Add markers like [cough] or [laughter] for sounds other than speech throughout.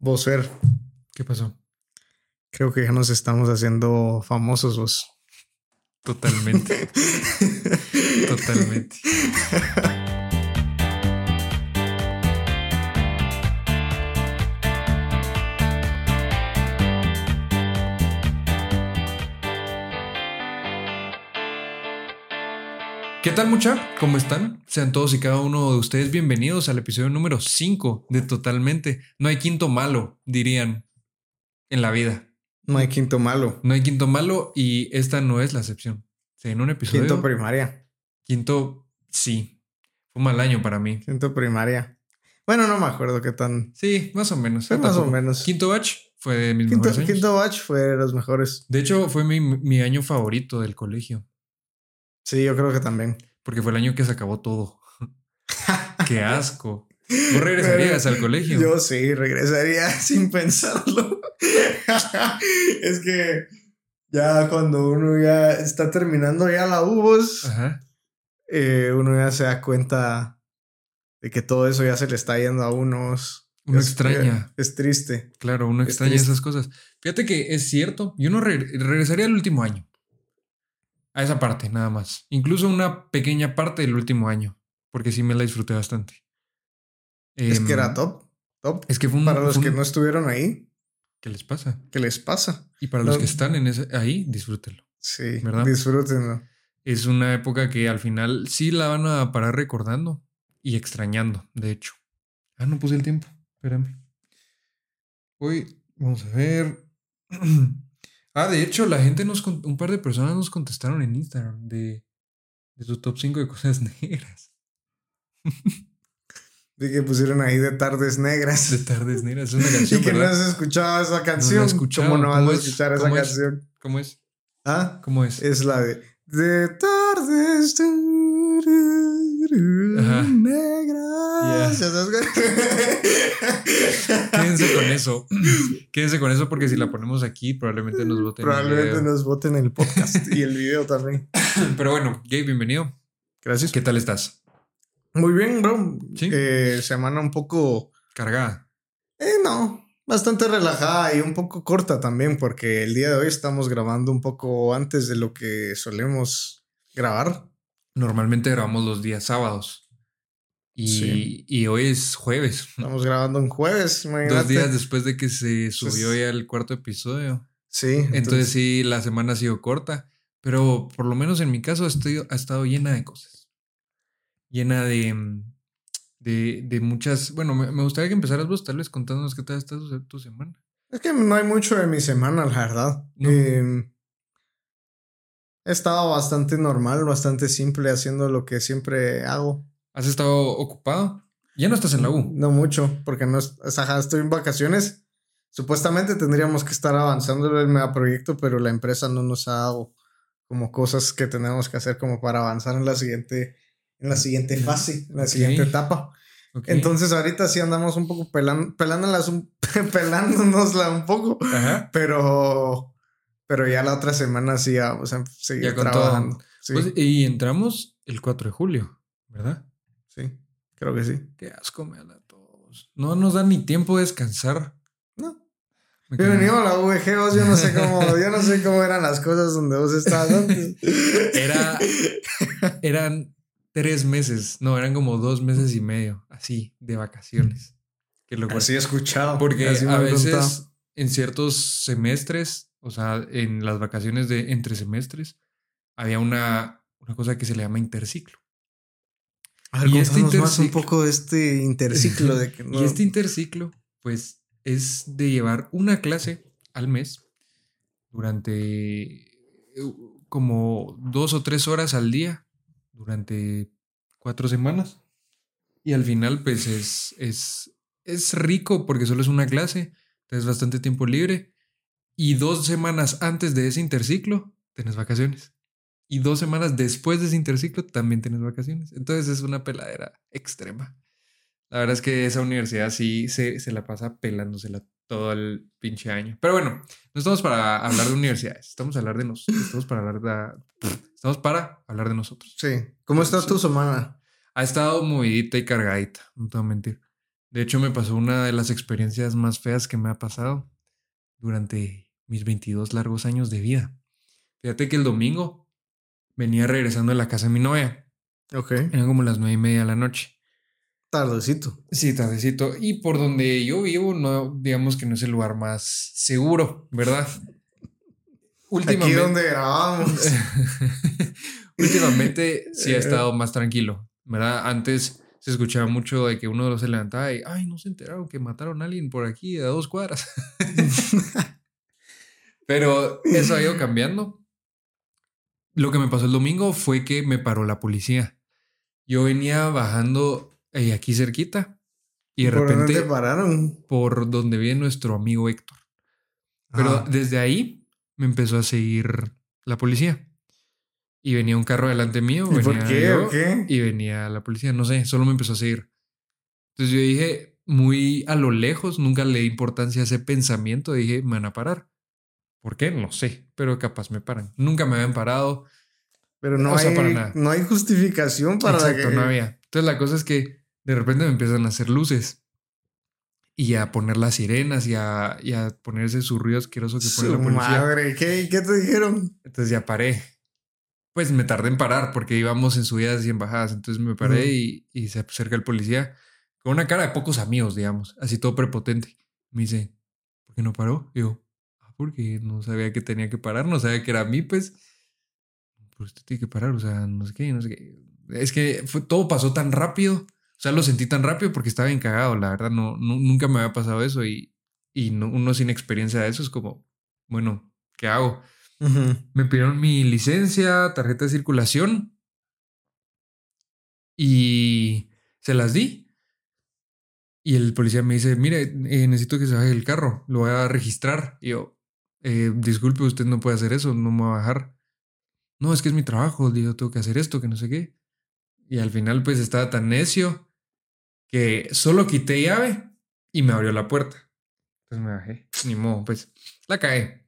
Vos, Fer, ¿Qué pasó? creo que ya nos estamos haciendo famosos vos. Totalmente. [laughs] Totalmente. Tal mucha? ¿Cómo están? Sean todos y cada uno de ustedes bienvenidos al episodio número 5 de Totalmente. No hay quinto malo, dirían, en la vida. No hay quinto malo. No hay quinto malo y esta no es la excepción. Sí, en un episodio... Quinto primaria. Quinto, sí. Fue un mal año para mí. Quinto primaria. Bueno, no me acuerdo qué tan. Sí, más o menos. Fue Yo más o menos. Quinto batch fue de mis Quinto, mejores años. quinto batch fue de los mejores. De hecho, fue mi, mi año favorito del colegio. Sí, yo creo que también. Porque fue el año que se acabó todo. [laughs] Qué asco. ¿Vos regresarías al colegio? Yo sí, regresaría [laughs] sin pensarlo. [laughs] es que ya cuando uno ya está terminando ya la Ajá. eh, uno ya se da cuenta de que todo eso ya se le está yendo a unos. Uno Es- extraña. Es triste. Claro, uno extraña esas cosas. Fíjate que es cierto. Yo no re- regresaría al último año. A esa parte, nada más. Incluso una pequeña parte del último año. Porque sí me la disfruté bastante. es Em, que era top. Top. Es que fue un. Para los fue que no estuvieron ahí, ¿Qué les pasa? ¿qué les pasa? Y para los que están en ese, ahí, disfrútenlo. Sí, ¿Verdad? disfrútenlo. Es una época que al final sí la van a parar recordando y extrañando, de hecho. Ah, no puse el tiempo. Espérame. Hoy, vamos a ver. [clears throat] Ah, de hecho, la gente nos. Un par de personas nos contestaron en Instagram de, de su top 5 de cosas [laughs] negras. De que pusieron ahí de tardes negras. De tardes negras. Es una [laughs] canción, Y que no has escuchado esa canción. escuchado. ¿Cómo no vas ¿Cómo a es? escuchar esa canción? ¿Cómo es? ¿Ah? ¿Cómo es? Es la de De tardes Ajá. negras. Ya. ¿Ya sabes cuál? Quédense con eso. [laughs] Quédense con eso porque si la ponemos aquí probablemente nos voten. el Probablemente video. nos voten el podcast [laughs] y el video también. [laughs] Pero bueno, Gabe, bienvenido. Gracias. ¿Qué tal estás? Muy bien, bro. Sí. Eh, semana un poco. Cargada. Eh, no. Bastante relajada y un poco corta también, porque el día de hoy estamos grabando un poco antes de lo que solemos grabar. Normalmente grabamos los días sábados. Y, Sí. y hoy es jueves. [laughs] Estamos grabando un jueves, imagínate. Dos días después de que se subió Pues- ya el cuarto episodio. Sí, Entonces, sí, la semana ha sido corta. Pero por lo menos en mi caso ha estado, ha estado llena de cosas. Llena de, mm, de, de muchas... Bueno, me, me gustaría que empezaras vos tal vez contándonos qué tal está tu, tu semana. Es que no hay mucho de mi semana, la verdad. No. Eh, he estado bastante normal, bastante simple, haciendo lo que siempre hago. ¿Has estado ocupado? Ya no estás en la U. No mucho, porque no es, ajá, estoy en vacaciones. Supuestamente tendríamos que estar avanzando en el megaproyecto, pero la empresa no nos ha dado como cosas que tenemos que hacer como para avanzar en la siguiente, en la siguiente fase, en la Ok. siguiente etapa. Ok. Entonces ahorita sí andamos un poco pelan, pelándolas un, [laughs] pelándonosla un poco, Ajá. pero, pero ya la otra semana sí vamos a seguir Ya trabajando. Sí, Pues, y entramos el 4 de julio, ¿verdad? sí, creo que sí. Qué asco me dan a todos. No nos dan ni tiempo de descansar. No. Bienvenido a la VG, vos, yo no sé cómo, yo no sé cómo eran las cosas donde vos estabas antes. [laughs] Era, eran tres meses, no, eran como dos meses y medio, así, de vacaciones. Qué locura. Así he escuchado. Porque a veces contado. en ciertos semestres, o sea, en las vacaciones de entre semestres, había una, una cosa que se le llama interciclo. A ver, y este más un interciclo- poco este interciclo de que no. [laughs] Y este interciclo, pues, es de llevar una clase al mes durante como dos o tres horas al día, durante cuatro semanas. Y al final, pues, es, es, es rico porque solo es una clase, tienes bastante tiempo libre. Y dos semanas antes de ese interciclo, tienes vacaciones. Y dos semanas después de ese interciclo, también tienes vacaciones. Entonces es una peladera extrema. La verdad es que esa universidad sí se, se la pasa pelándosela todo el pinche año. Pero bueno, no estamos para hablar de universidades, estamos, a hablar de nos, estamos para hablar de, estamos para hablar de nosotros. Sí. ¿Cómo está Sí. tu semana? Ha estado movidita y cargadita, no te voy a mentir. De hecho, me pasó una de las experiencias más feas que me ha pasado durante mis 22 largos años de vida. Fíjate que el domingo venía regresando a la casa de mi novia. Ok. Eran como las nueve y media de la noche. Tardecito. Sí, tardecito. Y por donde yo vivo, no, digamos que no es el lugar más seguro, ¿verdad? [laughs] Aquí donde grabamos. [laughs] Últimamente sí ha estado más tranquilo, ¿verdad? Antes se escuchaba mucho de que uno de los se levantaba y, ay, no se enteraron que mataron a alguien por aquí a dos cuadras. [laughs] Pero eso ha ido cambiando. Lo que me pasó el domingo fue que me paró la policía. Yo venía bajando eh, aquí cerquita y de ¿Por repente dónde pararon? por donde vive nuestro amigo Héctor. Pero Ah. desde ahí me empezó a seguir la policía. Y venía un carro delante mío. ¿Y por venía qué? yo, ¿O qué? Y venía la policía. No sé, solo me empezó a seguir. Entonces yo dije, muy a lo lejos, nunca le di importancia a ese pensamiento. Dije, me van a parar. ¿Por qué? No sé, pero capaz me paran. Nunca me habían parado. Pero no, O sea, hay, para nada. no hay justificación para Exacto, que... no había. Entonces la cosa es que de repente me empiezan a hacer luces y a poner las sirenas y a, y a ponerse su ruido asqueroso que pone la policía. madre, ¿qué, ¿qué te dijeron? Entonces ya paré. Pues me tardé en parar porque íbamos en subidas y en bajadas. Entonces me paré y, y se acerca el policía con una cara de pocos amigos, digamos, así todo prepotente. Me dice, ¿por qué no paró? Ah, porque no sabía que tenía que parar, no sabía que era a mí, pues. Pues tiene que parar, o sea, no sé qué, no sé qué. Es que fue, todo pasó tan rápido. O sea, lo sentí tan rápido porque estaba bien cagado, la verdad. No, nu- nunca me había pasado eso y, y no- uno sin experiencia de eso es como, bueno, ¿qué hago? Me pidieron mi licencia, tarjeta de circulación y se las di. Y el policía me dice, mire, eh, necesito que se baje del carro, lo voy a registrar. Y yo, "Eh, disculpe, usted no puede hacer eso, no me va a bajar. No, es que es mi trabajo, yo tengo que hacer esto, que no sé qué. Y al final pues estaba tan necio que solo quité llave y me abrió la puerta. Entonces me bajé, ni modo, pues la cagué.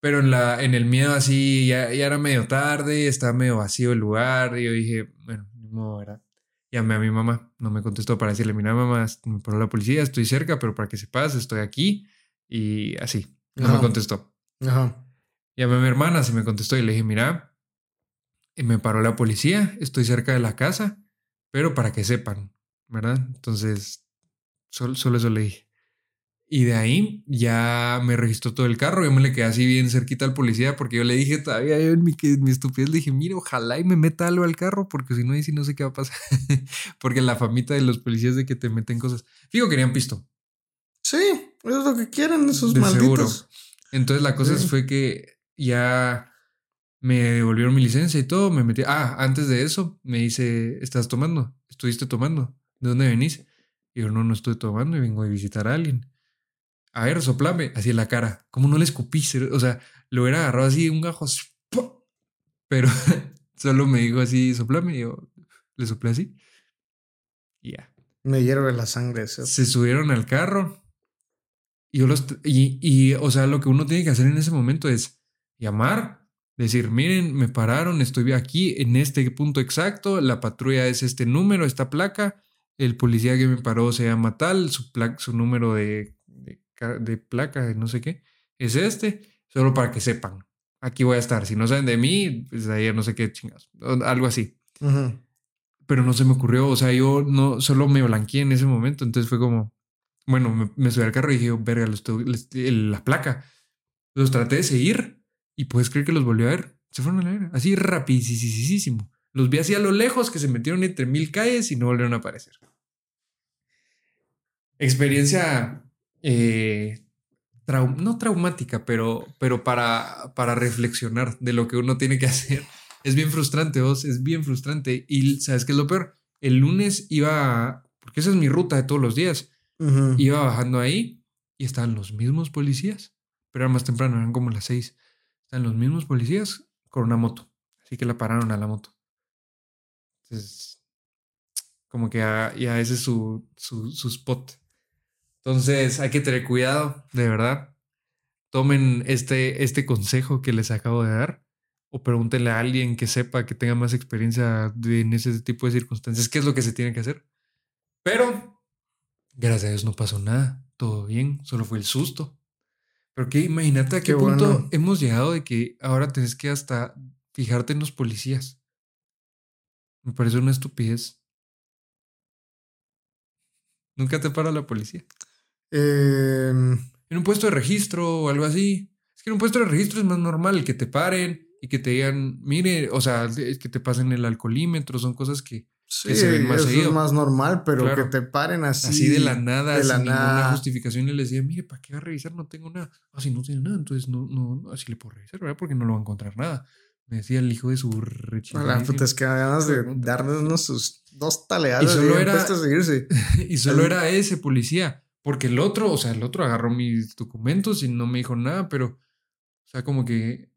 Pero en, la, en el miedo así, ya, ya era medio tarde, estaba medio vacío el lugar. Y yo dije, bueno, ni modo, ¿verdad? Llamé a mi mamá, no me contestó para decirle, mira mamá, me paró la policía, estoy cerca, pero para que sepas, estoy aquí. Y así, no me contestó. Ajá. Llamé a mi hermana, se me contestó y le dije, mira, eh, me paró la policía, estoy cerca de la casa, pero para que sepan, ¿verdad? Entonces, solo, solo eso le dije. Y de ahí ya me registró todo el carro, yo me le quedé así bien cerquita al policía porque yo le dije todavía yo en mi, que- en mi estupidez le dije, mira, ojalá y me meta algo al carro porque si no, ahí sí no sé qué va a pasar. [laughs] porque la famita de los policías de que te meten cosas. Fijo, querían pisto. Sí, eso es lo que quieren esos De malditos. seguro. Entonces la cosa Sí. fue que ya me devolvieron mi licencia y todo, me metí. Ah, antes de eso me dice, ¿estás tomando? ¿Estuviste tomando? ¿De dónde venís? Y yo, no, no estoy tomando y vengo a visitar a alguien. A ver, soplame, así en la cara. ¿Cómo no le escupí? O sea, lo hubiera agarrado así de un gajo, pero [laughs] solo me dijo así, soplame, y yo le soplé así. Y ya Me hierve la sangre se subieron al carro y yo los y, y o sea lo que uno tiene que hacer en ese momento es llamar decir miren me pararon estoy aquí en este punto exacto la patrulla es este número esta placa el policía que me paró se llama tal su placa su número de, de, de placa de no sé qué es este solo para que sepan aquí voy a estar si no saben de mí pues ahí ya no sé qué chingados algo así. Pero no se me ocurrió, o sea, yo no, solo me blanqueé en ese momento, entonces fue como, bueno, me, subí al carro y dije, verga, los la placa, los traté de seguir y puedes creer que los volví a ver, se fueron a la verga, así rapidísimo, los vi así a lo lejos que se metieron entre mil calles y no volvieron a aparecer. Experiencia, eh, no traumática, pero, pero para, para reflexionar de lo que uno tiene que [laughs] hacer. Es bien frustrante, vos, es bien frustrante. Y ¿sabes qué es lo peor? El lunes iba, porque esa es mi ruta de todos los días, Ujú. iba bajando ahí y estaban los mismos policías, pero era más temprano, eran como las seis. Estaban los mismos policías con una moto, así que la pararon a la moto. Entonces, como que ya, ya ese es su, su, su spot. Entonces, hay que tener cuidado, de verdad. Tomen este, este consejo que les acabo de dar o pregúntenle a alguien que sepa, que tenga más experiencia de- en ese tipo de circunstancias, qué es lo que se tiene que hacer. Pero Gracias a Dios no pasó nada, todo bien, solo fue el susto. Pero que imagínate a qué, Qué punto bueno. hemos llegado de que ahora tenés que hasta fijarte en los policías. Me parece una estupidez. Nunca te para la policía. Em, En un puesto de registro o algo así. Es que en un puesto de registro es más normal que te paren y que te digan, mire, o sea, que te pasen el alcoholímetro, son cosas que sí, se ven más eso seguido. es más normal, pero Claro. que te paren así. así de la nada, de sin la ninguna nada. justificación, y les decía, mire, ¿para qué va a revisar? No tengo nada. Ah, si no tiene nada, entonces no, no, no, así le puedo revisar, ¿verdad? Porque no lo va a encontrar nada. Me decía el hijo de su rechifladísimo. la puta, es que ganas de unos sus dos taleadas Y solo y era- seguirse. [laughs] Y solo era ese policía. Porque el otro, o sea, el otro agarró mis documentos y no me dijo nada, pero, o sea, como que,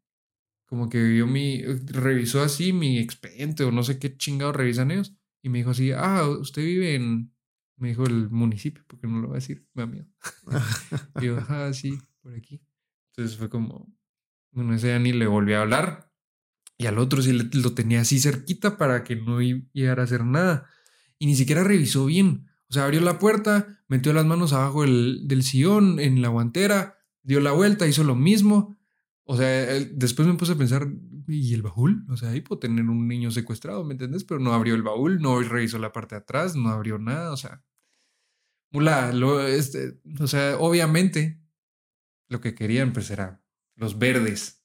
como que vio mi, revisó así mi expediente o no sé qué chingados revisan ellos. Y me dijo así, ah, usted vive en, me dijo el municipio, porque no lo voy a decir, me da miedo. [laughs] y yo, ah, sí, por aquí. Entonces fue como, bueno, ese ya ni le volví a hablar. Y al otro sí lo tenía así cerquita para que no llegara a hacer nada. Y ni siquiera revisó bien. O sea, abrió la puerta, metió las manos abajo del, del sillón, en la guantera, dio la vuelta, hizo lo mismo. O sea, después me puse a pensar, ¿y el baúl? O sea, ahí puedo tener un niño secuestrado, ¿me entiendes? Pero no abrió el baúl, no revisó la parte de atrás, no abrió nada. O sea, mula, lo, este, o sea, obviamente lo que querían pues era los verdes,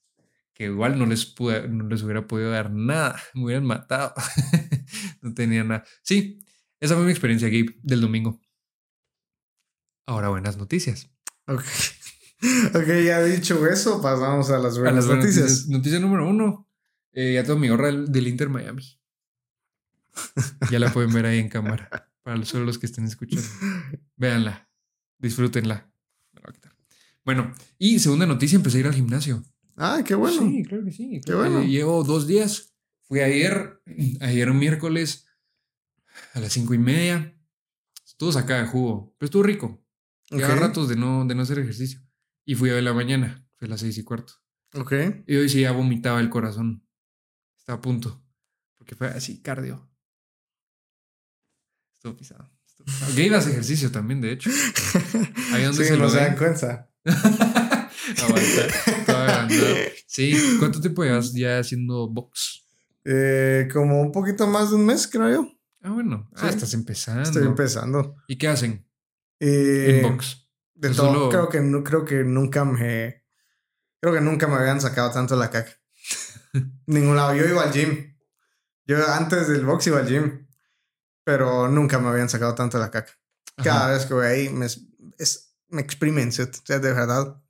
que igual no les, pude, no les hubiera podido dar nada, [laughs] me hubieran matado. [laughs] no tenía nada. Sí, esa fue mi experiencia, Gabe, del domingo. Ahora buenas noticias. Ok. Ok, ya dicho eso, pasamos a las A buenas las buenas noticias. Noticia número uno. Eh, ya tengo mi gorra del, Inter Miami. [laughs] Ya la pueden ver ahí en cámara. Para solo los que estén escuchando. Véanla. Disfrútenla. Me la voy a quitar. Bueno, y segunda noticia, empecé a ir al gimnasio. Ah, qué bueno. Sí, claro que sí. Qué bueno. Llevo dos días. Fui ayer, ayer miércoles a las cinco y media. Estuvo sacada de jugo, pero estuvo rico. Llevaba Ok, ratos de no, de no hacer ejercicio. Y fui a ver la mañana, fue a las seis y cuarto. Ok. Y hoy sí ya vomitaba el corazón. Estaba a punto. Porque fue así, cardio. Estuvo pisado. estuvo pisado. Hace ejercicio también, de hecho. [laughs] Ahí donde sí, se no lo se dan cuenta. [laughs] Aguanta. Sí, ¿cuánto tiempo llevas ya haciendo box? Eh, como un poquito más de un mes, creo yo. Ah, bueno. Ah, Sí. estás empezando. Estoy empezando. ¿Y qué hacen Eh, en box? De Pues todo, solo- creo que no, creo que nunca me. Creo que nunca me habían sacado tanto la caca. [laughs] Ningún lado. Yo iba al gym. Yo antes del box iba al gym. Pero nunca me habían sacado tanto la caca. Cada Ajá. vez que voy ahí me, es, me exprimen. ¿sí? O sea, de verdad.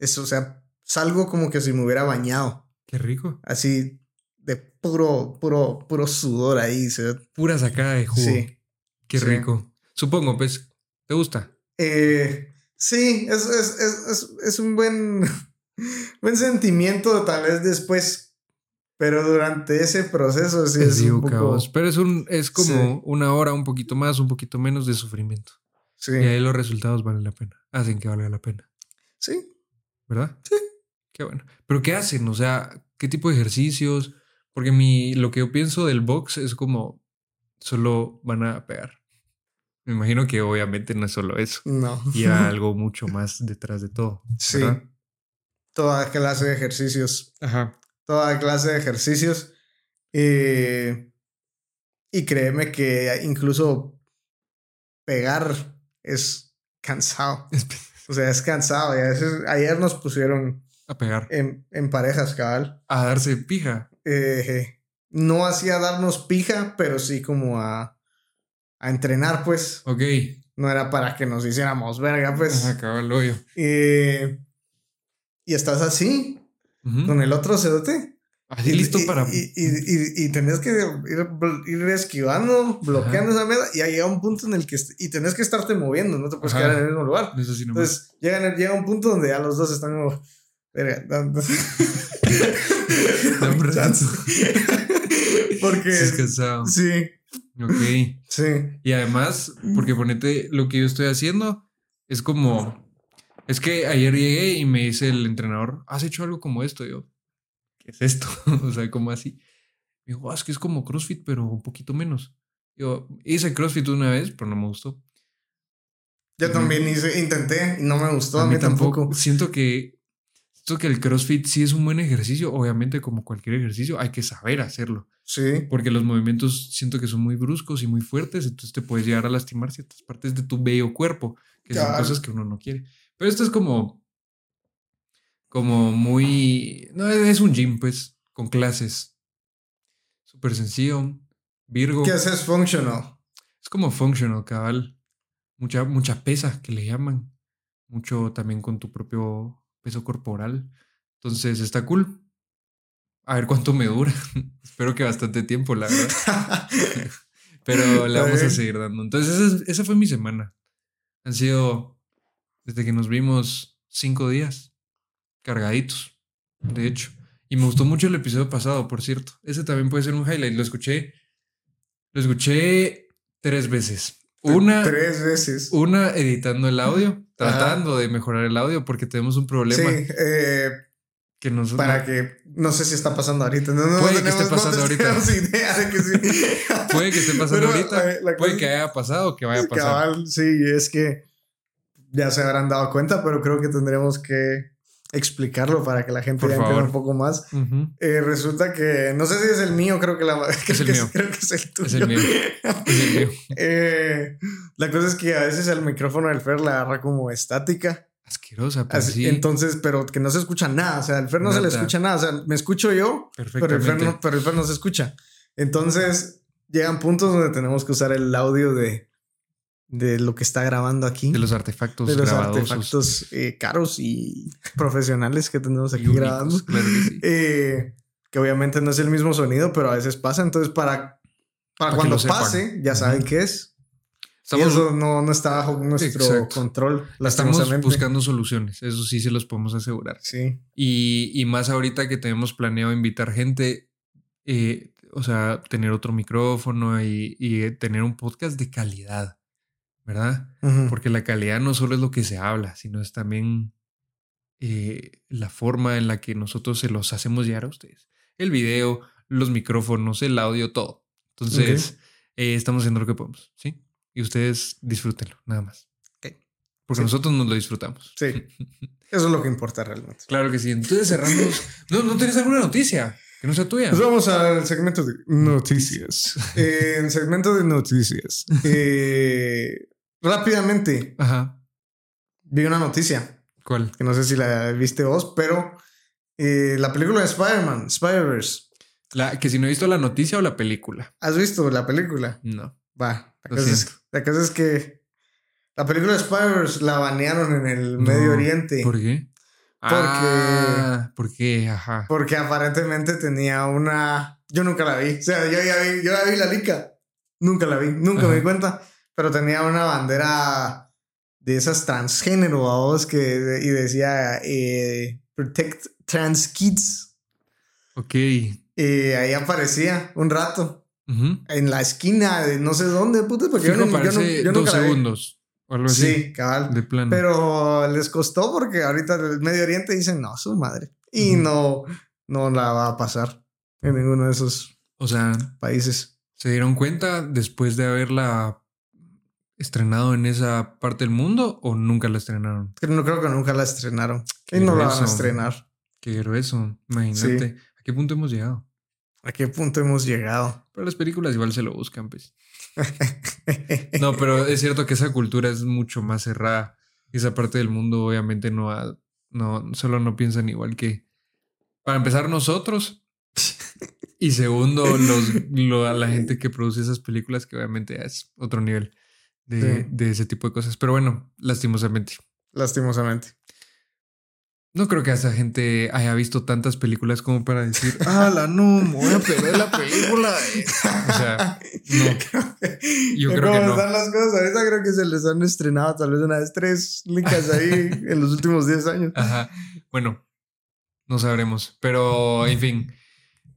Eso, o sea, salgo como que si me hubiera bañado. Qué rico. Así de puro, puro, puro sudor ahí. ¿sí? Pura sacada de jugo. Sí. Qué sí. rico. Supongo, pues, ¿te gusta? Eh, sí, es, es, es, es, es un buen, [laughs] buen sentimiento tal vez después, pero durante ese proceso sí es, un poco... cabos. Pero es un, es como Sí. una hora, un poquito más, un poquito menos de sufrimiento. Sí, Y ahí los resultados valen la pena. Hacen que valga la pena. sí. ¿Verdad? Sí. Qué bueno. Pero ¿qué hacen? O sea, ¿qué tipo de ejercicios? Porque mi, lo que yo pienso del box es como solo van a pegar. Me imagino que obviamente no es solo eso. No. Lleva [laughs] algo mucho más detrás de todo. Sí. ¿verdad? Toda clase de ejercicios. Ajá. Toda clase de ejercicios. Eh, y créeme que incluso pegar es cansado. O sea, es cansado. Y a veces, ayer nos pusieron A pegar. en, en parejas, cabal. A darse pija. eh, no hacía darnos pija, pero sí como a, a entrenar, pues. Ok. No era para que nos hiciéramos verga, pues. Ajá, cabal, hoyo. Eh, y estás así, con el otro cedote. Así y, listo y- para. Y, y, tenés que ir, ir esquivando, bloqueando esa mierda. Y ahí llega un punto en el que. Y tenés que estarte moviendo, no te puedes Ajá. quedar en el mismo lugar. Eso sí. Entonces llega, llega un punto donde ya los dos están como. Verga, dando-. [laughs] [laughs] Porque. Sí, Ok. sí. Y además, porque ponete lo que yo estoy haciendo, es como. Es que ayer llegué y me dice el entrenador, ¿has hecho algo como esto? Y yo, ¿qué es esto? [laughs] o sea, como así. Me dijo, "Ah, es que es como CrossFit, pero un poquito menos. Yo hice CrossFit una vez, pero no me gustó. Yo también hice, intenté y no me gustó. A, mí, tampoco. Siento que, siento que el CrossFit sí es un buen ejercicio. Obviamente, como cualquier ejercicio, hay que saber hacerlo. Sí. Porque los movimientos siento que son muy bruscos y muy fuertes, entonces te puedes llegar a lastimar ciertas partes de tu bello cuerpo, que son cosas que uno no quiere. Pero esto es como, como muy, no, es un gym, pues, con clases. Súper sencillo. Virgo. ¿Qué haces functional? Es como functional, cabal. Mucha, mucha pesa que le llaman. Mucho también con tu propio peso corporal. Entonces está cool. A ver cuánto me dura. [laughs] Espero que bastante tiempo, la verdad. [laughs] Pero le vamos a seguir dando. Entonces, esa, fue mi semana. Han sido, desde que nos vimos, cinco días cargaditos, de hecho. Y me gustó mucho el episodio pasado, por cierto. Ese también puede ser un highlight. Lo escuché. Lo escuché tres veces. Una. Tres veces. Una editando el audio, tratando de mejorar el audio porque tenemos un problema. Sí, eh, que nosotros, para que no sé si está pasando ahorita. No, no puede tenemos, que esté pasando no ahorita. idea de que sí. [laughs] puede que esté pasando Pero, ahorita. Puede que haya pasado o que vaya a pasar. Cabal, sí, es que ya se habrán dado cuenta, pero creo que tendremos que explicarlo para que la gente ya entienda un poco más. Uh -huh. eh, resulta que no sé si es el mío, creo que la [laughs] es el que mío. creo que es el tuyo. Es el mío. Es el mío. [laughs] eh, la cosa es que a veces el micrófono del Fer la agarra como estática. Asquerosa, Así, sí. Entonces, pero que no se escucha nada. O sea, al Fer no se le escucha nada. O sea, me escucho yo, pero el, Fer no, pero el Fer no se escucha. Entonces, llegan puntos donde tenemos que usar el audio de, de lo que está grabando aquí. De los artefactos De los grabadosos. artefactos eh, caros y [laughs] profesionales que tenemos aquí únicos, grabando. claro que sí. Eh, que obviamente no es el mismo sonido, pero a veces pasa. Entonces, para, para, que cuando pase, ya saben Ujú. qué es. Estamos, y eso no, no está bajo nuestro Exacto. control. estamos buscando soluciones, eso sí se los podemos asegurar. Sí. Y, y más ahorita que tenemos planeado invitar gente, eh, o sea, tener otro micrófono y, y tener un podcast de calidad, ¿verdad? Porque la calidad no solo es lo que se habla, sino es también eh, la forma en la que nosotros se los hacemos llegar a ustedes. El video, los micrófonos, el audio, todo. Entonces, eh, estamos haciendo lo que podemos, ¿sí? Y ustedes disfrútenlo, nada más. Ok. Porque Sí. nosotros nos lo disfrutamos. Sí. [laughs] Eso es lo que importa realmente. Claro que sí. Entonces cerramos. ¿No, ¿no tienes alguna noticia que no sea tuya? Pues vamos al segmento de noticias. [laughs] Eh, en el segmento de noticias. eh, rápidamente, Ajá. vi una noticia ¿Cuál? que no sé si la viste vos, pero eh, la película de Spider-Man, Spider-Verse. La, que si no he visto la noticia o la película. ¿Has visto la película? No. Va. La cosa, es, siento. la cosa es que la película de Spider-Verse la banearon en el No. Medio Oriente. ¿Por qué? Ah, ¿Por qué? Ajá. Porque aparentemente tenía una. Yo nunca la vi. O sea, yo ya vi, yo la vi la lica. Nunca la vi, nunca me di cuenta. Pero tenía una bandera de esas transgénero, a vos, que y decía eh, Protect Trans Kids. Ok. Y ahí aparecía un rato En la esquina de no sé dónde, puta, porque yo, no- yo, no- yo dos segundos. O algo así. Sí, cabal. De plano. Pero les costó porque ahorita el Medio Oriente dicen, no, su madre. Y no, no la va a pasar en ninguno de esos o sea, países. ¿se dieron cuenta después de haberla estrenado en esa parte del mundo o nunca la estrenaron? No creo que nunca la estrenaron. Qué y no la van a estrenar. Qué grueso. Imagínate. ¿A qué punto hemos llegado? ¿A qué punto hemos llegado? Pero las películas igual se lo buscan, pues. No, pero es cierto que esa cultura es mucho más cerrada. Esa parte del mundo obviamente no, ha- no solo no piensan igual que, para empezar, nosotros. Y segundo, los, lo- la gente que produce esas películas, que obviamente es otro nivel de, Sí. de ese tipo de cosas. Pero bueno, lastimosamente. Lastimosamente. No creo que esa gente haya visto tantas películas como para decir, ah, no, me voy a perder la película. eh". O sea, no. [laughs] Yo creo cómo que no. están las cosas. Ahorita creo que se les han estrenado tal vez una vez tres licas ahí [laughs] en los últimos 10 años. Ajá. Bueno, no sabremos. Pero, en fin.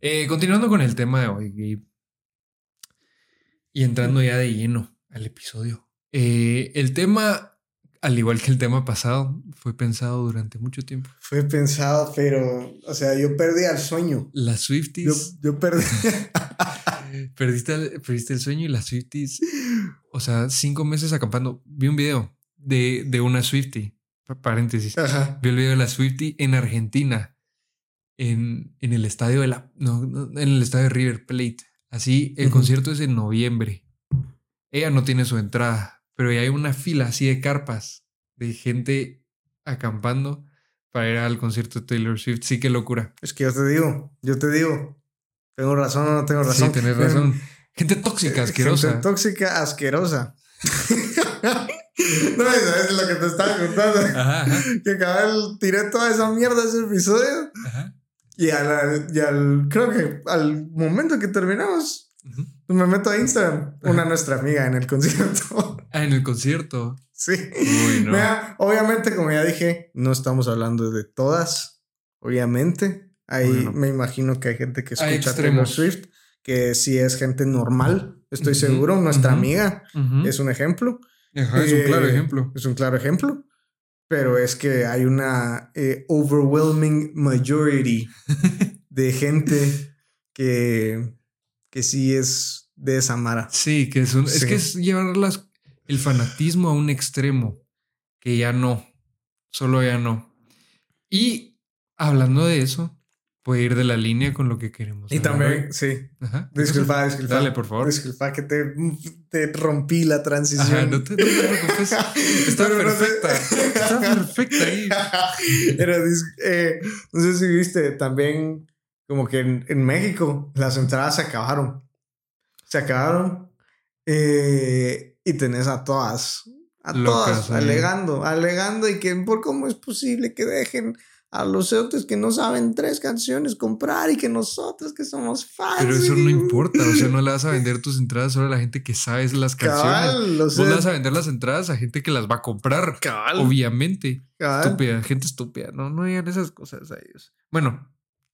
Eh, continuando con el tema de hoy, Gabe. Y entrando ya de lleno al episodio. Eh, el tema, al igual que el tema pasado, fue pensado durante mucho tiempo. Fue pensado, pero, o sea, yo perdí el sueño. Las Yo, Swifties. yo perdí. [laughs] Perdiste, el- perdiste el sueño y las Swifties. O sea, cinco meses acampando. Vi un video de, de una Swifty. Pa- Paréntesis. Ajá. Vi el video de la Swifty en Argentina. En, en el estadio de la. No, no, en el estadio de River Plate. Así, el concierto es en noviembre. Ella no tiene su entrada, pero ya hay una fila así de carpas de gente acampando para ir al concierto de Taylor Swift. Sí, qué locura. Es que yo te digo, yo te digo. ¿Tengo razón o no tengo razón? Sí, tenés [laughs] razón. Gente tóxica, asquerosa. Gente tóxica, asquerosa. [laughs] [laughs] no, eso es lo que te estaba contando. Ajá, ajá, Que cabal tiré toda esa mierda ese episodio. ajá. Y, a la- y al, creo que al momento que terminamos, me meto a Instagram. Una nuestra amiga en el concierto. Ah, en el concierto. sí. Uy, no. Mira, obviamente, como ya dije, no estamos hablando de todas. Obviamente. Ahí Bueno. me imagino que hay gente que escucha Taylor. Swift, que sí es gente normal. Estoy seguro. Nuestra amiga Ujú. es un ejemplo. Ajá, es un claro Eh, ejemplo. Es un claro ejemplo. Pero es que hay una eh, overwhelming majority [laughs] de gente que, que sí es de esa mara. Sí, que es, un- es que es llevar las, el fanatismo a un extremo. Que ya no. Solo ya no. Y hablando de eso, puede ir de la línea con lo que queremos. Y hablar también, sí. Ajá. Disculpa, disculpa. Dale, por favor. Disculpa que te, te rompí la transición. Ajá, no te, no te preocupes. [laughs] Está Pero no perfecta. Está perfecta ahí. [laughs] Pero eh, no sé si viste también como que en, en México las entradas se acabaron. Se acabaron. eh, y tenés a todas, a Locas todas alegando, alegando y que por cómo es posible que dejen a los otros que no saben tres canciones comprar y que nosotros que somos fans. Pero eso no importa. O sea, no le vas a [laughs] vender tus entradas solo a la gente que sabe las canciones. Cabal, Vos le vas a vender las entradas a gente que las va a comprar. cabal, Obviamente. cabal. Estúpida, gente estúpida. No, no digan esas cosas a ellos. Bueno,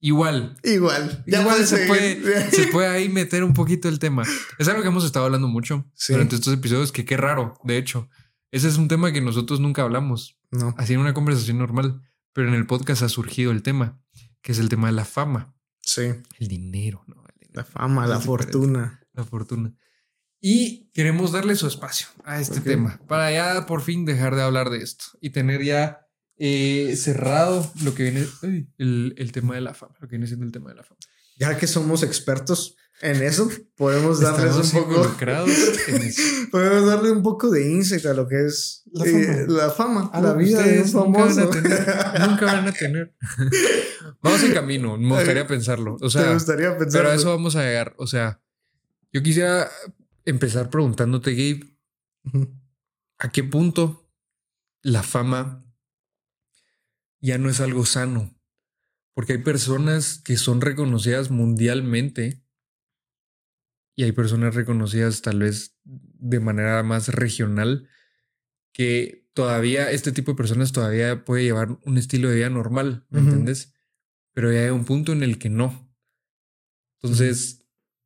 igual. Igual. Igual se puede, [laughs] se puede ahí meter un poquito el tema. Es algo que hemos estado hablando mucho Sí. durante estos episodios, que qué raro, de hecho. Ese es un tema que nosotros nunca hablamos, No. así en una conversación normal, pero en el podcast ha surgido el tema, que es el tema de la fama, Sí. el dinero, ¿no? El dinero, La fama, la fortuna. la fortuna. Y queremos darle su espacio a este tema, para ya por fin dejar de hablar de esto y tener ya eh, cerrado lo que viene, ay, el, el tema de la fama, lo que viene siendo el tema de la fama. Ya que somos expertos en eso, podemos darles Estamos un poco. en [laughs] eso. Podemos darle un poco de insight a lo que es La eh, fama. la fama, Algo la vida de un ustedes nunca van famoso. a tener. Nunca van a tener. [laughs] Vamos en camino. Me gustaría pensarlo. O ¿Te sea, gustaría pensar? pero a eso vamos a llegar. O sea, yo quisiera empezar preguntándote, Gabe. ¿a qué punto la fama ya no es algo sano? Porque hay personas que son reconocidas mundialmente y hay personas reconocidas tal vez de manera más regional que todavía este tipo de personas todavía puede llevar un estilo de vida normal, ¿me entiendes? Pero ya hay un punto en el que no. Entonces,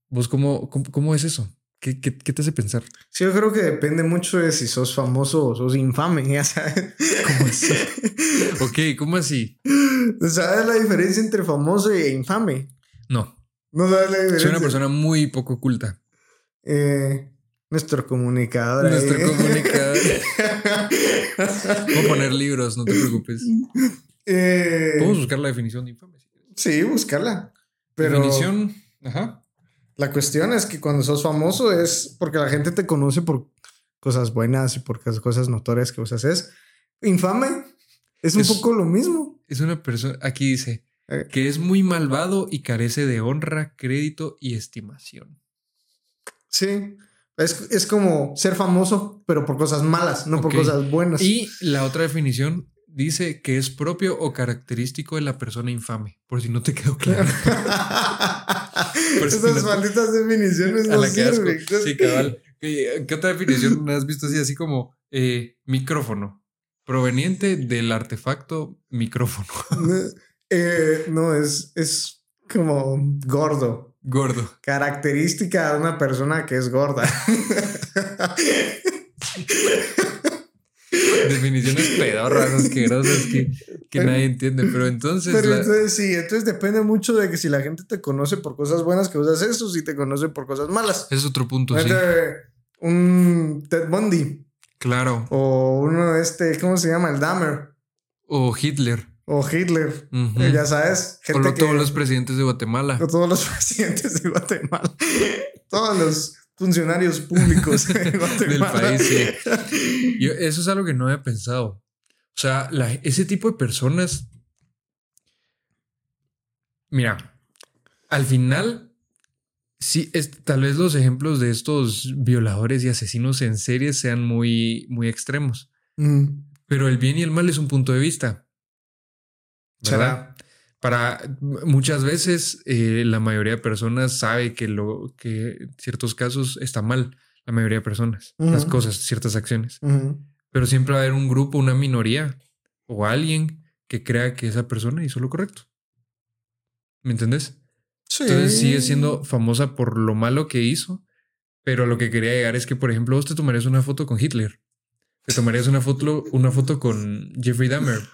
¿vos cómo, cómo, cómo es eso? ¿Qué, qué, qué te hace pensar? Sí, yo creo que depende mucho de si sos famoso o sos infame, [laughs] ya sabes. ¿Cómo así? ok, ¿cómo así? [laughs] ¿Sabes la diferencia entre famoso e infame? No, No sabes la diferencia. soy una persona muy poco culta. Eh, nuestro comunicador. ahí. Nuestro [laughs] comunicador. Puedo poner libros, no te preocupes. Eh, Podemos buscar la definición de infame. sí, buscarla. Pero Definición. Ajá. La cuestión es que cuando sos famoso es porque la gente te conoce por cosas buenas y por cosas notorias que vos haces. Infame es un Es- poco lo mismo. Es una persona. Aquí dice Eh, que es muy malvado y carece de honra, crédito y estimación. sí. Es, es como ser famoso, pero por cosas malas, no por cosas buenas. Y la otra definición dice que es propio o característico de la persona infame. Por si no te quedó [laughs] claro. [laughs] Esas malditas definiciones [laughs] no sirven. Sí, cabal. ¿Qué, qué otra definición [laughs] has visto así? Así como eh, micrófono. Proveniente del artefacto micrófono. No, eh, no, es, es como gordo. Gordo. Característica de una persona que es gorda. [laughs] [laughs] Definiciones pedorras, asquerosas que, que Pero- nadie entiende. Pero entonces. Pero la- entonces sí, entonces depende mucho de que si la gente te conoce por cosas buenas que usas eso, si te conoce por cosas malas. es otro punto, sí. Entonces, un Ted Bundy. Claro. O uno de este, ¿cómo se llama? El Dahmer. O Hitler. O Hitler. Eh, Ya sabes. O lo- todos los presidentes de Guatemala. o todos los [laughs] presidentes de Guatemala. todos los funcionarios públicos. [laughs] Del país, sí. Yo- eso es algo que no había pensado. O sea, la- ese tipo de personas. Mira, al final, sí, es, tal vez los ejemplos de estos violadores y asesinos en serie sean muy, muy extremos. Mm, Pero el bien y el mal es un punto de vista. ¿Verdad? Para muchas veces eh, la mayoría de personas sabe que lo que ciertos casos está mal. La mayoría de personas, las Ujú. cosas, ciertas acciones. Pero siempre va a haber un grupo, una minoría o alguien que crea que esa persona hizo lo correcto. ¿Me entendés? Sí. Entonces sigue siendo famosa por lo malo que hizo, pero a lo que quería llegar es que, por ejemplo, vos te tomarías una foto con Hitler. Te tomarías una foto, una foto con Jeffrey Dahmer.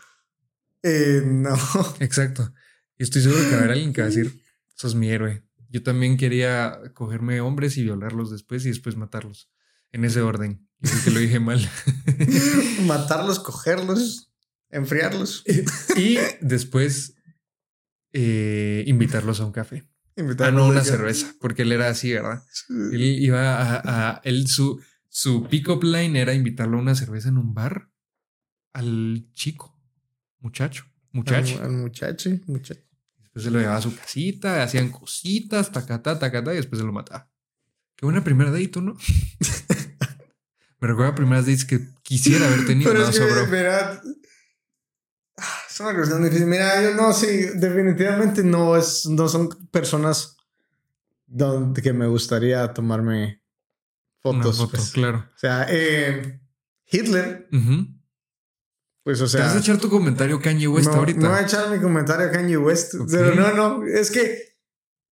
Eh, no. Exacto. Y estoy seguro que va a haber alguien que va a decir, sos mi héroe. Yo también quería cogerme hombres y violarlos después y después matarlos. En ese orden. Y creo que lo dije mal. [laughs] [laughs] Matarlos, cogerlos, enfriarlos. y después eh, invitarlos a un café. Ah, invitarlos no, una a- cerveza, porque él era así, ¿verdad? Sí. Él iba a, a- él su, su pick-up line era invitarlo a una cerveza en un bar al chico, muchacho, muchacho. Al, al muchacho, muchacho. Después se lo llevaba a su casita, hacían cositas, tacata, tacata, y después se lo mataba. Qué buena primera date, ¿no? [laughs] Me recuerda a primeras dates que quisiera haber tenido. Pero no, es que, sobró. mira, es una cuestión difícil. Mira, yo no, sí, definitivamente no es, no son personas donde que me gustaría tomarme Una fotos. foto, pues. claro. O sea, eh, Hitler. Pues, o Te vas sea, a echar tu comentario Kanye West no, ahorita. no voy a echar mi comentario Kanye West, pero no, no, es que,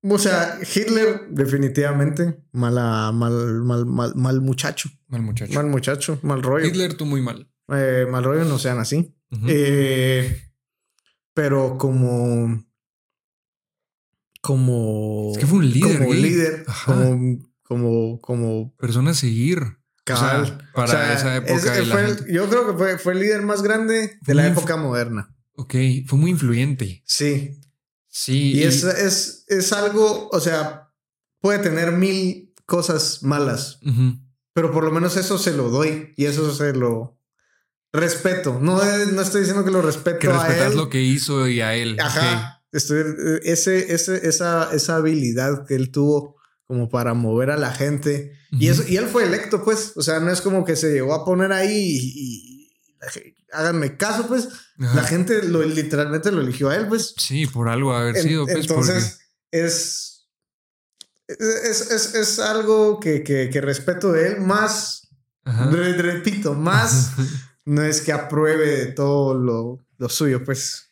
o sea, Hitler, definitivamente, mala, mal, mal, mal, mal muchacho, Mal muchacho. mal muchacho, mal rollo. Hitler, tú muy mal. Eh, mal rollo, no sean así. Eh, pero como. Como. es que fue un líder. como líder. Ajá. Como. Como. Como. Persona a seguir. Cabal. O sea, para O sea, esa época. la fue gente- yo creo que fue, fue el líder más grande Fue de la época moderna. Ok, fue muy influyente. Sí. Sí. Y, es, es, es algo. O sea, puede tener mil cosas malas. Pero por lo menos eso se lo doy. Y eso se lo. Respeto. No, es- no estoy diciendo que lo respeto Que a respetas él. lo que hizo y a él. Ajá. Estoy, eh, ese, ese, esa, esa habilidad que él tuvo como para mover a la gente. Y, eso, y él fue electo, pues. O sea, no es como que se llegó a poner ahí y, háganme caso, pues. Ajá. La gente lo, literalmente lo eligió a él, pues. Sí, por algo haber En- sido. Pues, entonces, es, es, es, es algo que, que, que respeto de él, más, Ajá. re- repito, más [laughs] no es que apruebe de todo lo, lo suyo, pues.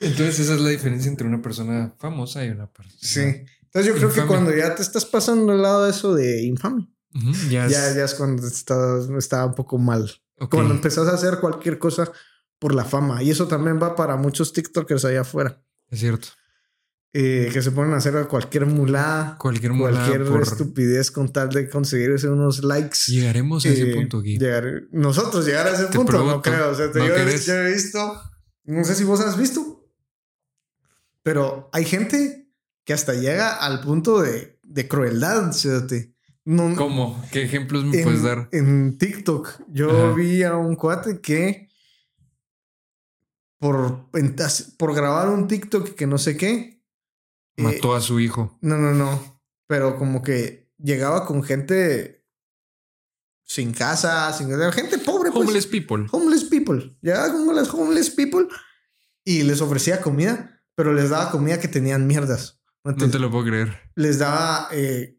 Entonces, esa es la diferencia entre una persona famosa y una persona. Sí. Entonces yo creo que cuando ya te estás pasando al lado de eso de infame, Ujú, Ya, es- ya, ya es cuando estás, está un poco mal. ok. Cuando empezás a hacer cualquier cosa por la fama. Y eso también va para muchos TikTokers allá afuera. Es cierto. eh, que se ponen a hacer cualquier mulada, Cualquier mulada cualquier por- estupidez con tal de conseguirse unos likes. Llegaremos a ese eh, punto aquí. llegar- nosotros llegar a ese Te punto, no pregunto, creo. O sea, te- ¿no yo, yo he visto, no sé si vos has visto, pero hay gente que hasta llega al punto de, de crueldad, fíjate. No, ¿Cómo? ¿Qué ejemplos me en, puedes dar? en TikTok, yo Ajá. vi a un cuate que por, en- por grabar un TikTok que no sé qué. eh, Mató a su hijo. no, no, no. Pero como que llegaba con gente sin casa, sin gente pobre, pues. Homeless people. Homeless people. Llegaba con las homeless people y les ofrecía comida, pero les daba comida que tenían mierdas. ¿No? No te lo puedo creer. Les daba, eh,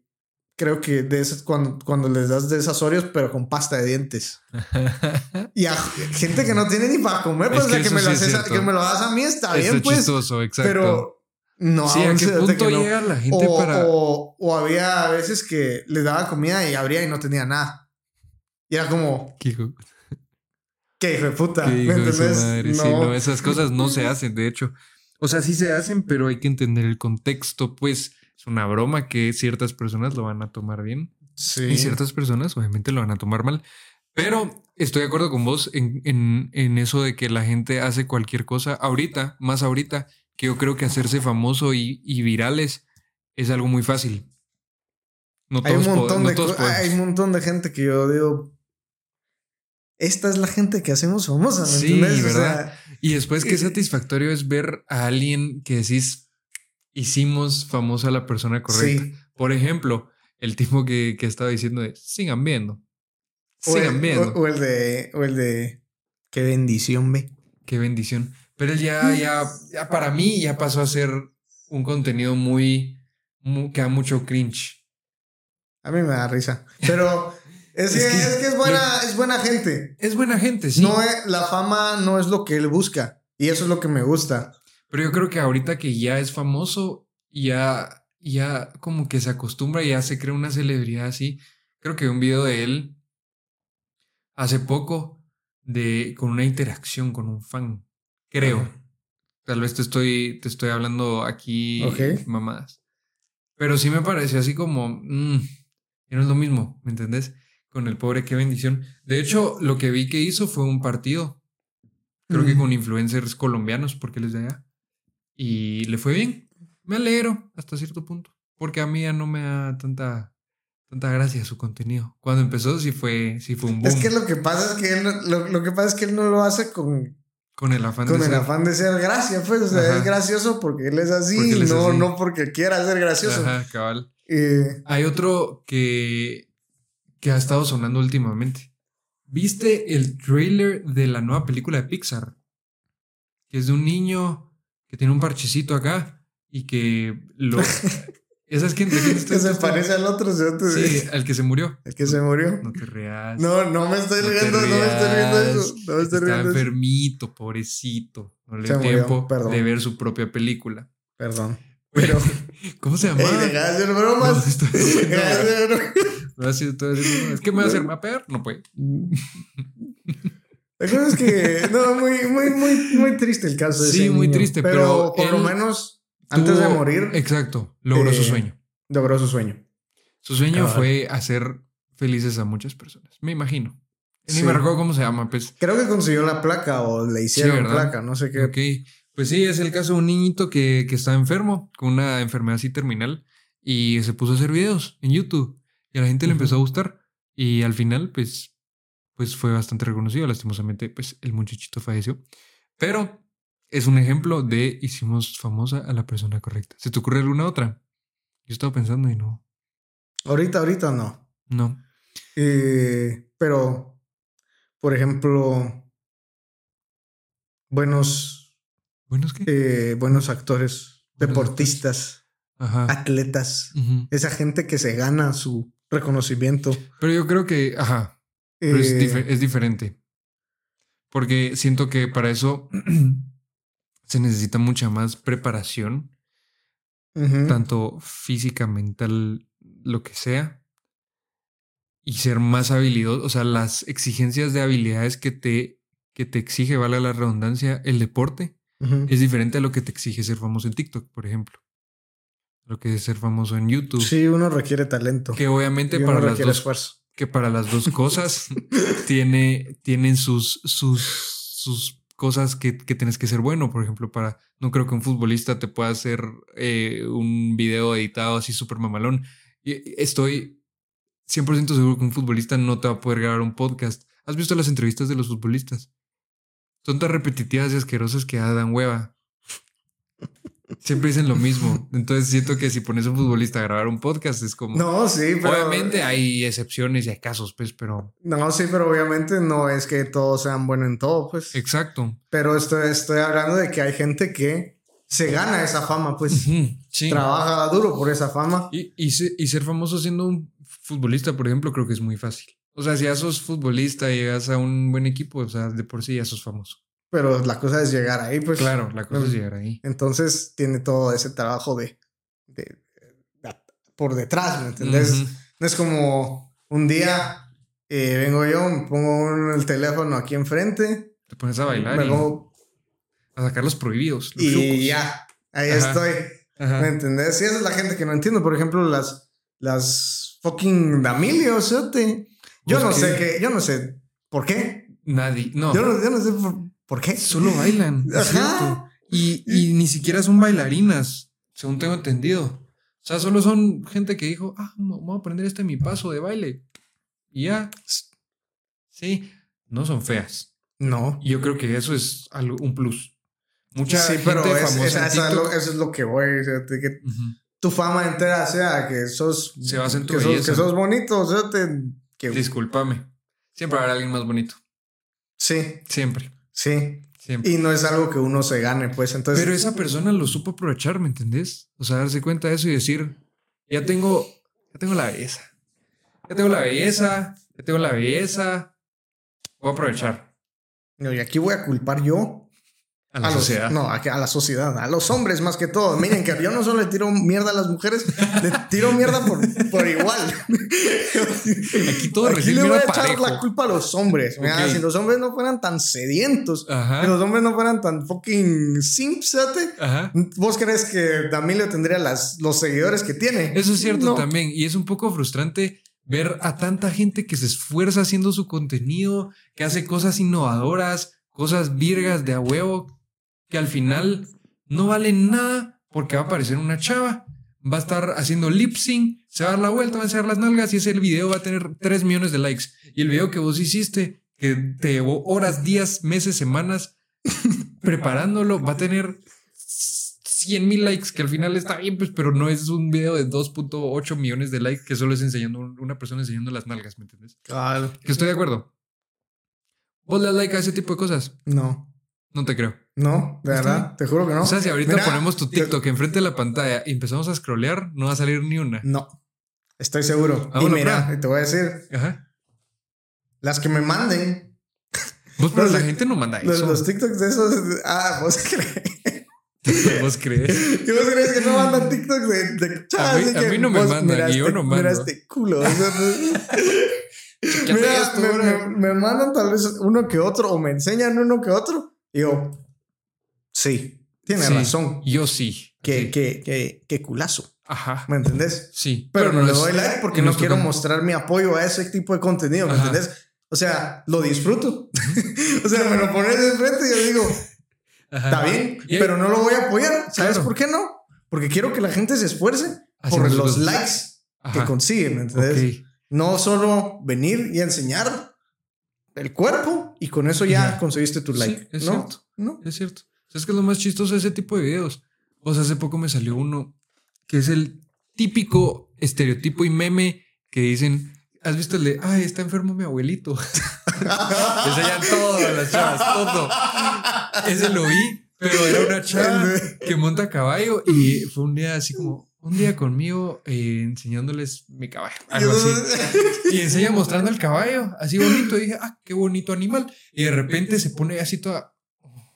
creo que de esas, cuando, cuando les das de esas Oreos, pero con pasta de dientes. [laughs] Y a gente que no tiene ni para comer, pues Es o sea, que me lo sí es haces que me lo das a mí está Está bien, pues. chistoso, exacto. Pero no, sí, ¿a qué punto que no. llega la gente o, para...? o, o había veces que les daba comida y abría y no tenía nada. Y era como, ¿Qué hijo, ¿qué hijo de puta? qué ¿Me hijo de su madre? Sí, no, esas cosas no se hacen, de hecho. O sea, sí se hacen, pero hay que entender el contexto. Pues es una broma que ciertas personas lo van a tomar bien Sí. y ciertas personas obviamente lo van a tomar mal. Pero estoy de acuerdo con vos en, en, en eso de que la gente hace cualquier cosa. Ahorita, más ahorita, que yo creo que hacerse famoso y, y virales es algo muy fácil. No hay, un montón de hay un montón de gente que yo digo, esta es la gente que hacemos famosa, ¿me sí, ¿verdad? y después qué satisfactorio es ver a alguien que decís, hicimos famosa a la persona correcta. Por ejemplo, el tipo que, que estaba diciendo de, sigan viendo. Sigan viendo. O, el de, o el de, qué bendición, ve. Qué bendición. Pero él ya, ya, ya para mí ya pasó a ser un contenido muy, muy que da mucho cringe. A mí me da risa. Pero es, que, es, buena, es buena gente. Es buena gente, sí. No la fama no es lo que él busca. Y eso es lo que me gusta. Pero yo creo que ahorita que ya es famoso, ya, ya como que se acostumbra, ya se crea una celebridad así. Creo que un video de él hace poco de con una interacción con un fan. Creo. Tal vez te estoy, te estoy hablando aquí mamadas. Pero sí me pareció así como. Mmm, no es lo mismo, ¿me entendés? Con el pobre, qué bendición. De hecho, lo que vi que hizo fue un partido. Creo que con influencers colombianos, porque les de allá. Y le fue bien. Me alegro hasta cierto punto. Porque a mí ya no me da tanta, tanta gracia su contenido. Cuando empezó sí fue, sí fue un boom. Es que lo que pasa es que él, lo, que pasa es que él no lo hace con, con el afán con de el ser. afán de ser gracia, pues. O sea, es gracioso porque él es así, y no, no porque quiera ser gracioso. Ajá, cabal. Eh, Hay otro que, que ha estado sonando últimamente. ¿Viste el trailer de la nueva película de Pixar? Que es de un niño que tiene un parchecito acá y que lo... [laughs] ¿Esa es quién? que se parece al otro. Sí, al que se murió. El que se murió. No te reas. No, no me estoy riendo, no me estoy riendo eso. No me estoy Está enfermito, pobrecito. No le dio tiempo de ver su propia película. Perdón. Pero. [laughs] ¿Cómo se llama? Ey, [laughs] deja de hacer bromas. No, es que me va a hacer mapear. No puede. [laughs] La cosa es que. No, muy, muy, muy, muy triste el caso. sí, muy triste, pero. por lo menos, antes de morir. Exacto. Logró su eh, sueño. Logró su sueño. Su sueño fue hacer felices a muchas personas. Me imagino. Ni me recuerdo cómo se llama, pues. Creo que consiguió la placa o le hicieron placa, no sé qué. Ok. Pues sí, es el caso de un niñito que, que está enfermo, con una enfermedad así terminal, y se puso a hacer videos en YouTube. Y a la gente le empezó a gustar. Y al final, pues, pues fue bastante reconocido. Lastimosamente, pues el muchachito falleció. Pero es un ejemplo de hicimos famosa a la persona correcta. ¿Se te ocurre alguna otra? Yo estaba pensando y no. Ahorita, ahorita no. No. Eh, pero, por ejemplo, buenos ¿Buenos qué? Eh, buenos actores, deportistas, atletas, esa gente que se gana su reconocimiento. Pero yo creo que, ajá, es, eh, diferente. Porque siento que para eso [clears throat] se necesita mucha más preparación, tanto física, mental, lo que sea, y ser más habilidoso. O sea, las exigencias de habilidades que te, que te exige, vale la redundancia, el deporte es diferente a lo que te exige ser famoso en TikTok, por ejemplo. Lo que es ser famoso en YouTube. Sí, uno requiere talento. Que obviamente para las dos esfuerzo. que para las dos cosas [laughs] tiene tienen sus sus sus cosas que, que, tienes que ser bueno. Por ejemplo, para no creo que un futbolista te pueda hacer eh, un video editado así súper mamalón. Y estoy 100% seguro que un futbolista no te va a poder grabar un podcast. ¿Has visto las entrevistas de los futbolistas? son tan repetitivas y asquerosas que dan hueva. Siempre dicen lo mismo. Entonces siento que si pones a un futbolista a grabar un podcast es como. No, sí, pero. Obviamente hay excepciones y hay casos, pues, pero. No, sí, pero obviamente no es que todos sean buenos en todo, pues. Exacto. Pero estoy, estoy hablando de que hay gente que se gana esa fama, pues. sí. Trabaja duro por esa fama. Y, y, y ser famoso siendo un futbolista, por ejemplo, creo que es muy fácil. O sea, si ya sos futbolista y llegas a un buen equipo, o sea, de por sí ya sos famoso. Pero la cosa es llegar ahí, pues. Claro, la cosa es llegar ahí. Entonces tiene todo ese trabajo de, de, por detrás, ¿me entendés? No es como un día eh, vengo yo, me pongo el teléfono aquí enfrente. Te pones a bailar. y a sacar los prohibidos. y ya, ahí estoy. ¿Me entendés? Y esa es la gente que no entiendo. Por ejemplo, las, las fucking Damilios, ¿sí? Yo pues no sé qué, yo no sé ¿Por qué? Nadie. No. Yo no, yo no sé por, por qué. Solo bailan. Ajá. Y, y ni siquiera son bailarinas, según tengo entendido. O sea, solo son gente que dijo, ah, voy a aprender este mi paso de baile. Y ya. Sí, no son feas. No. Y yo creo que eso es algo, un plus. Mucha sí, gente pero es- famosa es- en eso, es lo, TikTok- eso es lo que voy. o sea, tu fama entera sea que sos. Se basa en tu que sos, que sos bonito. O sea, te, que, Discúlpame. Siempre habrá alguien más bonito. sí, Siempre. Sí. Siempre. Y no es algo que uno se gane, pues. Entonces. Pero esa persona lo supo aprovechar, ¿me entendés? O sea, darse cuenta de eso y decir, ya tengo, ya tengo la belleza. Ya tengo la belleza, ya tengo la belleza. Voy a aprovechar No, y aquí voy a culpar yo a la a los- sociedad. no, a, la sociedad, a los hombres más que todo. Miren que yo no solo le tiro mierda a las mujeres, le tiro mierda por, por igual. [laughs] Aquí todo Aquí le voy a mierda echar parejo. la culpa a los hombres. Mira, si los hombres no fueran tan sedientos, Ajá. si los hombres no fueran tan fucking simps. ¿Vos crees que Damilio tendría las, los seguidores que tiene? Eso es cierto No. también. Y es un poco frustrante ver a tanta gente que se esfuerza haciendo su contenido, que hace cosas innovadoras, cosas virgas de a huevo, que al final no valen nada porque va a aparecer una chava, va a estar haciendo lip sync, se va a dar la vuelta, va a enseñar las nalgas y ese video va a tener 3 millones de likes. Y el video que vos hiciste, que te llevó horas, días, meses, semanas [laughs] preparándolo, va a tener 100 mil likes, que al final está bien, pues, pero no es un video de 2.8 millones de likes que solo es enseñando una persona enseñando las nalgas, ¿me entiendes? Cabal. Que estoy de acuerdo. Vos le das like a ese tipo de cosas. No, No te creo. no, de verdad, te juro que no. O sea, si ahorita Mira, ponemos tu te- TikTok enfrente de la pantalla y empezamos a scrollear, no va a salir ni una. No, estoy seguro. Ah, y bueno, mira, te voy a decir, Ajá. las que me manden, Vos, pero Los la gente no manda los, eso. los TikToks de esos, ah, vos crees. [laughs] ¿Vos crees? [laughs] ¿Y vos crees que no mandan TikToks de, de? A mí- a que mí no me mandan, mira y yo este- no Mira mando. este culo. o sea, [laughs] Chequeate mira, me, me- me mandan tal vez uno que otro o me enseñan uno que otro. Yo, sí, tienes Sí, razón. Yo sí. Que, Sí. que, que, que culazo. Ajá. ¿Me entendés? Sí. Pero, no le doy like porque no quiero mostrar mi apoyo a ese tipo de contenido, ¿me Ajá. entendés? O sea, lo disfruto. [laughs] o sea, me lo pones de frente y yo digo, Ajá. está bien, Y- pero no lo voy a apoyar. ¿Sabes Claro. por qué no? Porque quiero que la gente se esfuerce por los cosas. likes que Ajá. consigue, ¿me entendés? No solo venir y enseñar el cuerpo y con eso ya conseguiste tu Sí, like. es ¿no? cierto. ¿No? Es cierto. ¿Sabes qué es lo más chistoso de ese tipo de videos? O sea, hace poco me salió uno que es el típico estereotipo y meme que dicen, ¿has visto el de, ay, está enfermo mi abuelito? [laughs] Enseñan todo a las chavas, todo. Ese lo vi, pero era una chava que monta a caballo y fue un día así como, un día conmigo eh, enseñándoles mi caballo, [laughs] algo así. Y enseña [laughs] mostrando el caballo, así bonito. Y dije, ah, qué bonito animal. Y de repente se pone así toda,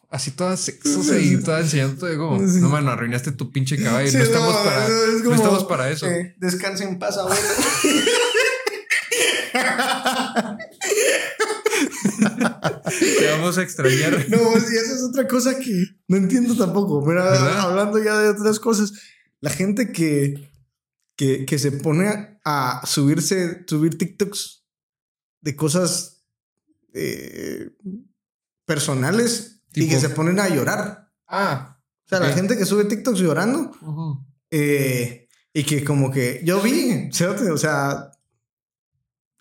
así toda sexosa y toda enseñando todo. Como, no, mano, arruinaste tu pinche caballo. Sí, no, estamos no, para, es no como, estamos para eso. eh, descansa en paz, abuelo. [laughs] Te vamos a extrañar. No, y esa es otra cosa que no entiendo tampoco. ¿Verdad? hablando ya de otras cosas, la gente que, que, que se pone a subirse, subir TikToks de cosas eh, personales y que se ponen a llorar. Ah, O sea, la gente que sube TikToks llorando eh, y que como que yo vi, o sea,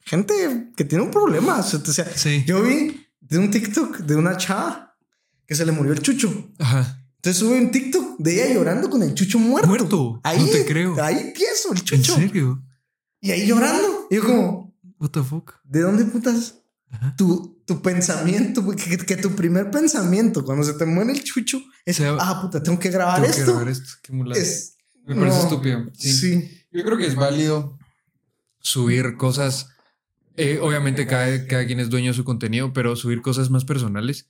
gente que tiene un problema. O sea, sí. yo vi de un TikTok de una chava que se le murió el chucho. Ajá. Entonces sube un TikTok de ella llorando con el chucho muerto. Muerto. Ahí, No te creo. Ahí tieso el ¿En chucho. serio? Y ahí llorando. Y yo como, What the fuck? ¿de dónde putas? Ajá. Tu, tu pensamiento, que, que tu primer pensamiento cuando se te muere el chucho es, Se va- ah, puta, tengo que grabar Tengo que esto. grabar esto. Qué. Es, Me parece no. estúpido. Sí. Sí. Yo creo que es válido subir cosas. eh, obviamente, cada, cada quien es dueño de su contenido, pero subir cosas más personales.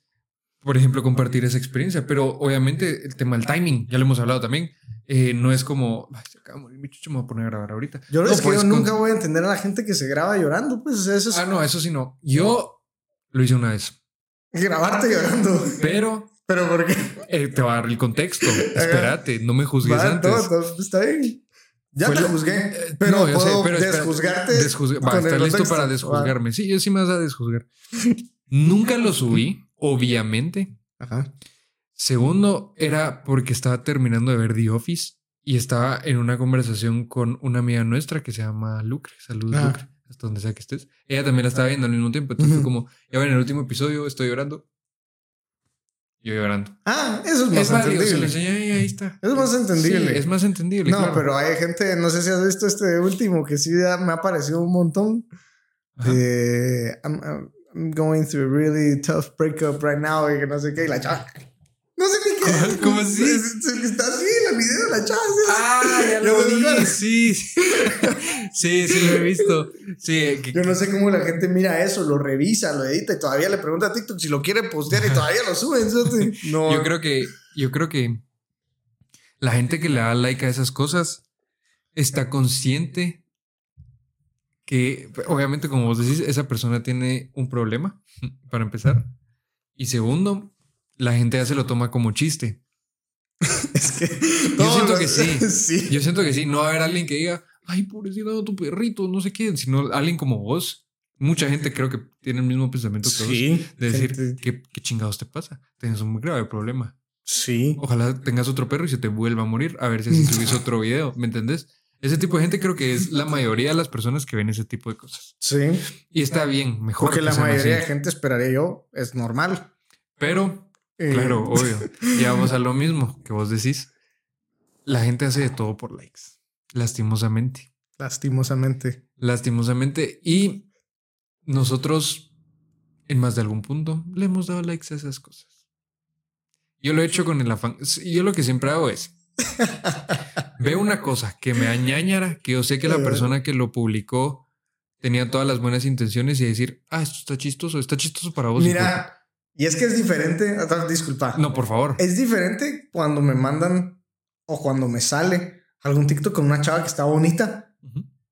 Por ejemplo, compartir esa experiencia. Pero obviamente, el tema del timing, ya lo hemos hablado también. eh, no es como, "Ay, se acaba de morir mi chucho, me voy a poner a grabar ahorita. Yo, No es que puedes yo con- nunca voy a entender a la gente que se graba llorando. Pues eso es Ah, no, eso sí no. Yo lo hice una vez, grabarte llorando. pero Pero ¿por qué? eh, te va a dar el contexto. [laughs] Espérate, no me juzgues Va, antes. todo, todo, está bien. Ya te juzgué, pero puedo desjuzgarte. Va, ¿estás listo para desjuzgarme? Sí, yo sí me vas a desjuzgar. Nunca lo subí, obviamente. Ajá. Segundo, era porque estaba terminando de ver The Office y estaba en una conversación con una amiga nuestra que se llama Lucre. Saludos, ah. Lucre, hasta donde sea que estés. Ella también la estaba viendo al mismo tiempo. Entonces fue como, ya ven, en el último episodio estoy llorando. Yo llorando. Ah, eso es más entendible. ahí está. Es más entendible. es más entendible. No, pero hay gente, no sé si has visto este último que sí me ha parecido un montón. De I'm, going through a really tough breakup right now y que no sé qué. Y la chava. No sé ni qué. ¿Cómo así? Está así el video de la chava. Ah, ya lo vi. Sí. [laughs] sí, sí lo he visto. Sí. Yo no sé cómo la gente mira eso, lo revisa, lo edita y todavía le pregunta a TikTok si lo quiere postear y todavía lo suben. [laughs] No. Yo creo que, yo creo que la gente que le da like a esas cosas está consciente que, obviamente, como vos decís, esa persona tiene un problema, [laughs] para empezar. Y segundo, la gente ya se lo toma como chiste. [laughs] es que. Yo siento que [laughs] sí. Yo siento que sí. No va a haber alguien que diga, ay, pobrecito tu perrito, no sé qué, sino alguien como vos. Mucha gente creo que tiene el mismo pensamiento que vos. De decir, ¿qué, chingados te pasa? Tienes un muy grave problema. Sí. Ojalá tengas otro perro y se te vuelva a morir. A ver si así subís otro video. ¿Me entendés? Ese tipo de gente creo que es la mayoría de las personas que ven ese tipo de cosas. Sí. Y está bien, mejor. Porque la mayoría de gente, esperaría yo, es normal. Pero eh, claro, obvio. [laughs] Ya vamos a lo mismo que vos decís. La gente hace de todo por likes. Lastimosamente. Lastimosamente. Lastimosamente. Y nosotros, en más de algún punto, le hemos dado likes a esas cosas. Yo lo he hecho con el afán. Yo lo que siempre hago es. [laughs] veo una cosa que me añañara, que yo sé que la persona que lo publicó tenía todas las buenas intenciones y decir, ah, esto está chistoso, está chistoso para vos. Mira, y es que es diferente, disculpa. No, por favor. Es diferente cuando me mandan o cuando me sale algún TikTok con una chava que está bonita,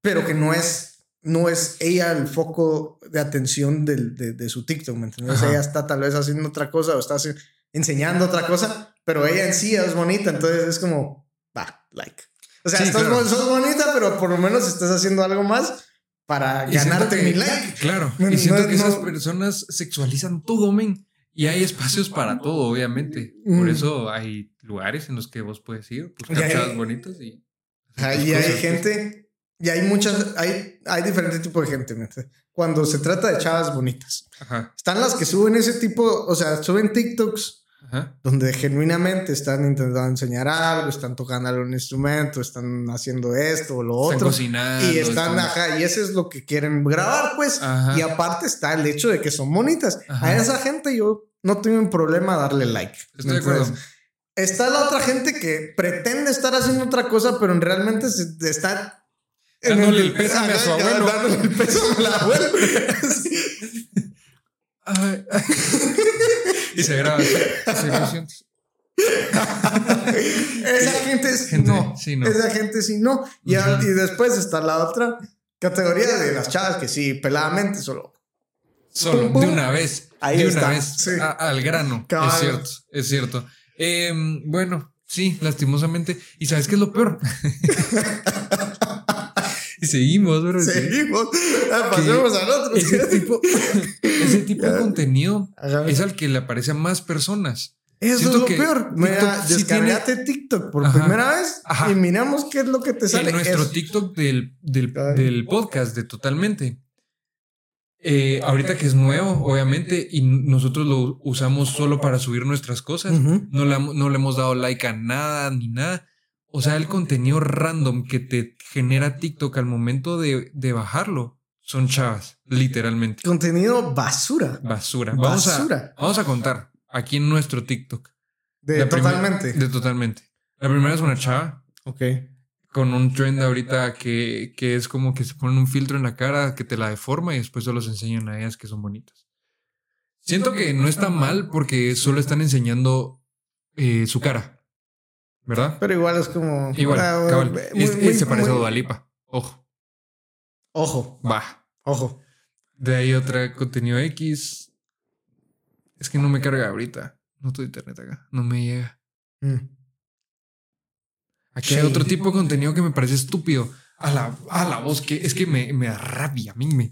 pero que no es, no es ella el foco de atención de, su TikTok, ¿me entiendes? Ella está tal vez haciendo otra cosa o está enseñando otra cosa, pero ella en sí es bonita, entonces es como, va, like. O sea, estás, sos bonita, pero por lo menos estás haciendo algo más para ganarte mi like. Claro, y siento que esas personas sexualizan todo, men. Y hay espacios para todo, obviamente. Por mm. eso hay lugares en los que vos puedes ir, buscar chavas bonitas y. Ahí hay gente, y hay muchas, hay, hay diferentes tipos de gente. Cuando se trata de chavas bonitas, están las que suben ese tipo, o sea, suben TikToks donde genuinamente están intentando enseñar algo, están tocando algún instrumento, están haciendo esto o lo otro. Están cocinando. Y están, ajá, y eso es lo que quieren grabar, pues. Y aparte está el hecho de que son bonitas. A esa gente yo no tengo un problema darle like. Estoy de acuerdo. Está la otra gente que pretende estar haciendo otra cosa, pero realmente se, está dándole el, pésame a su abuelo. Dándole el pésame al abuelo. [laughs] [laughs] y se graba. [laughs] Esa gente sí no. Esa gente sí no. Y, y, después está la otra categoría de las chavas que sí, peladamente solo. Solo, de una vez. Ahí de una vez. al grano. Es cierto, es cierto. Em, bueno, sí, lastimosamente. ¿Y sabes qué es lo peor? [laughs] y seguimos, bro. Seguimos. Ah, pasemos al otro. Ese tipo, [laughs] ese tipo de contenido es al que le aparece a más personas. Eso es lo peor. Mira, descargate TikTok por primera vez y miramos qué es lo que te sale. En nuestro TikTok del, del, del, podcast de Totalmente. Eh, ahorita que es nuevo, obviamente, y nosotros lo usamos solo para subir nuestras cosas, no, le, no le hemos dado like a nada ni nada. O sea, el contenido random que te genera TikTok al momento de, de bajarlo son chavas, literalmente. Contenido basura. Basura. Vamos, A, vamos a contar aquí en nuestro TikTok. De totalmente. de totalmente. La primera es una chava. Ok. Con un trend ahorita que, que, es como que se ponen un filtro en la cara que te la deforma y después solo se enseñan a ellas que son bonitas. Siento que no está mal porque solo están enseñando eh, su cara. ¿Verdad? Pero igual es como. Igual, cabal. Este se parece a Dualipa. Ojo. Ojo. Va. Ojo. De ahí otra contenido X. Es que no me carga ahorita. No tengo internet acá. No me llega. Mm. Aquí hay otro tipo de contenido que me parece estúpido. A la, a la voz, que es que me, me da rabia. A mí me,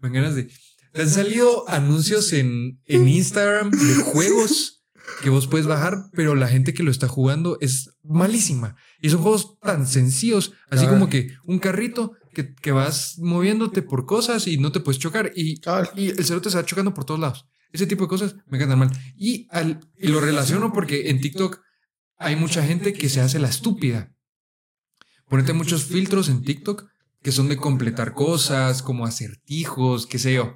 ganas de. Han salido anuncios en, en Instagram de juegos que vos puedes bajar, pero la gente que lo está jugando es malísima. Y son juegos tan sencillos, así como que un carrito que, que vas moviéndote por cosas y no te puedes chocar. Y, y el cerote se va chocando por todos lados. Ese tipo de cosas me encantan mal. Y, al, y lo relaciono porque en TikTok hay mucha gente que se hace la estúpida. Ponete muchos filtros en TikTok que son de completar cosas, como acertijos, qué sé yo.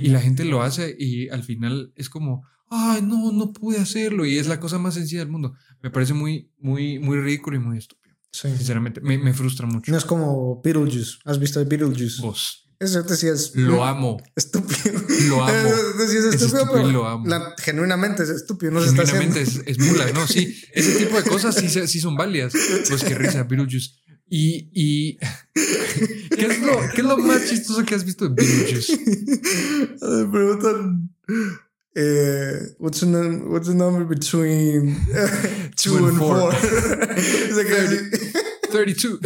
Y la gente lo hace y al final es como, ay, no, no pude hacerlo. Y es la cosa más sencilla del mundo. Me parece muy, muy, muy ridículo y muy estúpido. Sí. Sinceramente, me, me frustra mucho. No es como Beetlejuice. ¿Has visto Beetlejuice? Vos. Eso te decías. Lo amo. Estúpido. Lo [laughs] amo. Decías Es estúpido, pero lo amo. la- genuinamente es estúpido. No se está. Genuinamente es, es mula, ¿no? Sí, [laughs] ese tipo de cosas sí, sí son válidas. Pues qué risa, Beetlejuice. Y, y [laughs] ¿qué, es lo, ¿qué es lo más chistoso que has visto de Beetlejuice? Me preguntan. Eh, what's, the num- what's the number between [laughs] two, Two and and four. four? Dice que- 32.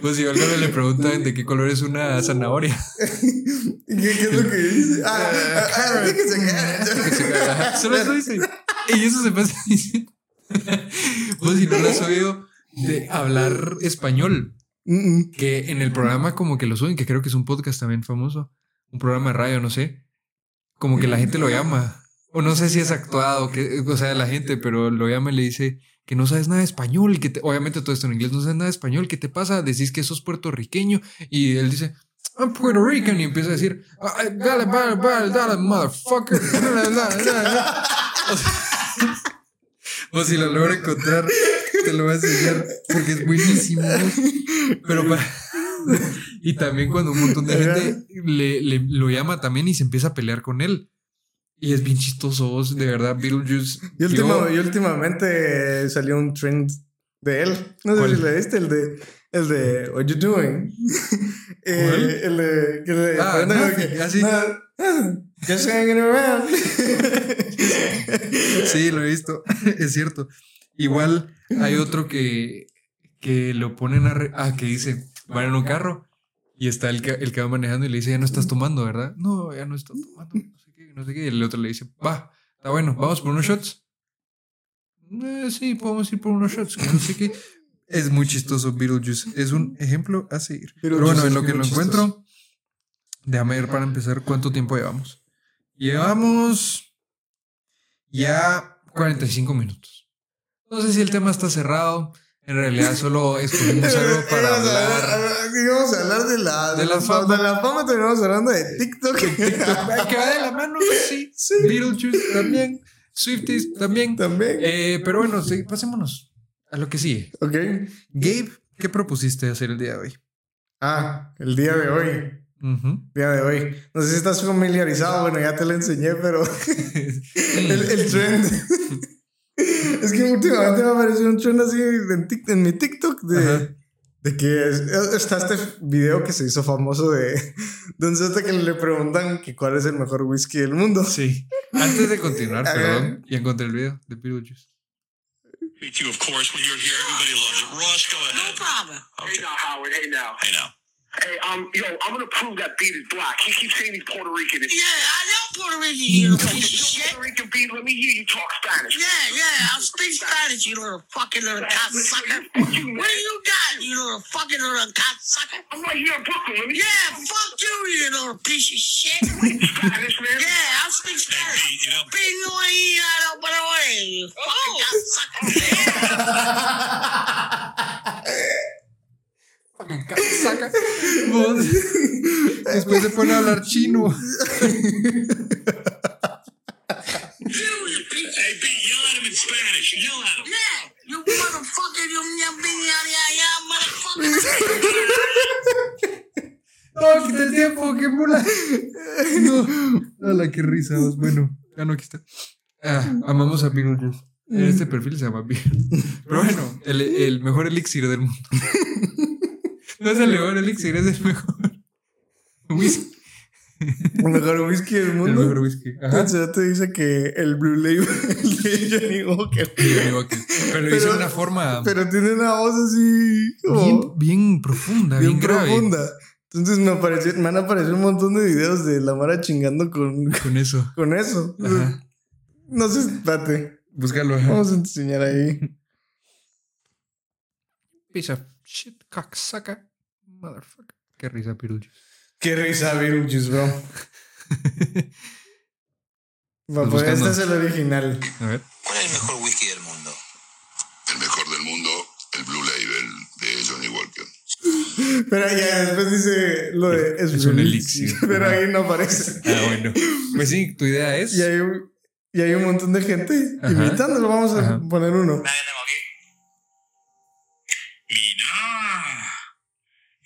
Pues si algo le preguntan de qué color es una zanahoria. ¿Qué, qué es lo que dice? [laughs] Ah, ah, ah, it's cat. Ajá, Solo eso dice. Y eso se pasa diciendo. [laughs] Pues si no lo has oído de hablar español. Mm, mm. que en el programa como que lo suben, que creo que es un podcast también famoso, un programa de radio, no sé, como que la gente lo llama, o no sé si es actuado, que, o sea, la gente, pero lo llama y le dice que no sabes nada de español, que te- obviamente todo esto en inglés, no sabes nada de español, ¿qué te pasa? Decís que sos puertorriqueño y él dice... I'm Puerto Rican y empieza a decir, "Ah, dale, dale, dale, dale, motherfucker. Dale, dale, dale". O [laughs] o si lo logro encontrar, te lo voy a enseñar porque es buenísimo. Pero para- [laughs] y también cuando un montón de gente le, le- lo llama también y se empieza a pelear con él. Y es bien chistoso, de verdad, Beetlejuice. Y, último- y últimamente salió un trend de él. No sé ¿Cuál? si le viste, el de, el de What you doing? [laughs] Eh, el de. Que le Ah, nothing, que, así. "No, just hanging around. [laughs] Sí, lo he visto, es cierto. Igual hay otro que, que lo ponen a... re- ah, que dice, van en un carro y está el que, el que va manejando y le dice, ya no estás tomando, ¿verdad? No, ya no estoy tomando, no sé qué, no sé qué. Y el otro le dice, va, está bueno, vamos por unos shots. "Eh, sí, podemos ir por unos shots, no sé qué. Es muy chistoso Beetlejuice, es un ejemplo a seguir. Pero bueno, en lo que lo encuentro, déjame ver para empezar cuánto tiempo llevamos. Llevamos ya 45 minutos. No sé si el tema está cerrado. En realidad solo [laughs] escogimos algo para hablar. Íbamos a hablar de la, De la fama. De la fama terminamos hablando de TikTok. [laughs] Que va de la mano, sí. Sí. Beetlejuice también. Swifties también. También. Eh, pero bueno, sí, pasémonos a lo que sigue. ok. Gabe, ¿qué propusiste hacer el día de hoy? Ah, el día de hoy. Día de hoy. No sé si estás familiarizado, bueno, ya te lo enseñé, pero [laughs] el, el trend. [laughs] es que últimamente me apareció un trend así en, Tik- en mi TikTok de, Ajá. de que es- está este video que se hizo famoso de, de un cerote que le preguntan que cuál es el mejor whisky del mundo. Sí. Antes de continuar, perdón, ya encontré el video de Beetlejuice. Me too, of course. When you're here, everybody loves it. Ross, go No ahead. problem. Okay. Hey now, Howard. Hey now. Hey now. Hey, um, yo, I'm gonna prove that beat is black. He keeps saying he's Puerto Rican. Yeah, I know Puerto Rican, you little piece of shit. Puerto Rican beat. Let me hear you talk Spanish. Yeah, yeah, I'll speak Spanish, you little fucking little cocksucker. Fuck you, What man. do you got, you little fucking little cocksucker? I'm right here in Brooklyn. Let me Yeah, fuck you, you little piece of shit. Spanish, man. Yeah, I'll speak Spanish. Hey, you know, Pingo ahí, I don't put away, you fucking cocksucker. [laughs] Vos. Después se pone a hablar chino. No, quita el tiempo, qué mula. No. Hola, qué risa. vos. Bueno, ya no, aquí está. Ah, amamos a Beetlejuice. Este perfil se llama Beetlejuice. Pero bueno, el, el mejor elixir del mundo. No es el mejor elixir, es el mejor [laughs] whisky. El mejor whisky del El mundo. mejor whisky. Ajá. Entonces ya te dice que el Blue Label [laughs] de Johnny Walker. Johnny Walker. Pero lo hizo de una forma Pero tiene una voz así bien, profunda, bien, bien grave. profunda. Entonces me, apareció, me han aparecido un montón de videos de la Mara chingando con, Con eso. [laughs] con eso. Ajá. No sé, espérate. Búscalo. ajá. Vamos a enseñar ahí. Piece of shit, cocksucker, motherfucker. Qué risa, Piruchos. Qué risa, Beetlejuice, bro. [laughs] Pues este es el original. A ver. ¿Cuál es el mejor whisky del mundo? El mejor del mundo, el Blue Label de Johnny Walker. Pero ya después dice lo de es, Es un Blue elixir. [laughs] Pero ahí no aparece. Ah, bueno. Pues sí, tu idea es. Y hay, un- y hay un montón de gente Ajá. imitándolo. Vamos a Ajá. poner uno.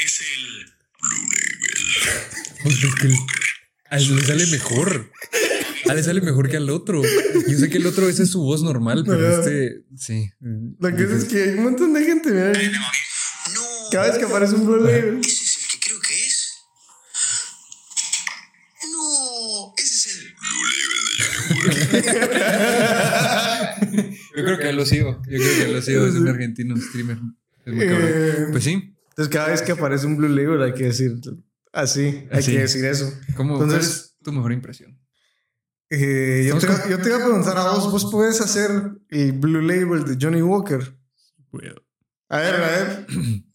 Es el Blue Label. Es que el- a él le sale mejor. A él le sale mejor que al otro. Yo sé que el otro esa es su voz normal, pero este. Sí. Lo que es, es que hay un montón de gente. Mira, No. cada vez que aparece un Blue Label. ¿Ese es el que creo que es? No, ese es el... Yo creo que lo sigo. Yo creo que lo sigo. Es un argentino streamer. Es muy cabrón. Eh, Pues sí. Entonces, cada vez que aparece un Blue Label, hay que decir así. Hay Así. que decir eso. ¿Cómo Entonces- cuál es tu mejor impresión? Eh, yo, te, yo te iba a preguntar a vos, ¿vos puedes hacer el Blue Label de Johnny Walker? Puedo. A ver, a ver. [laughs]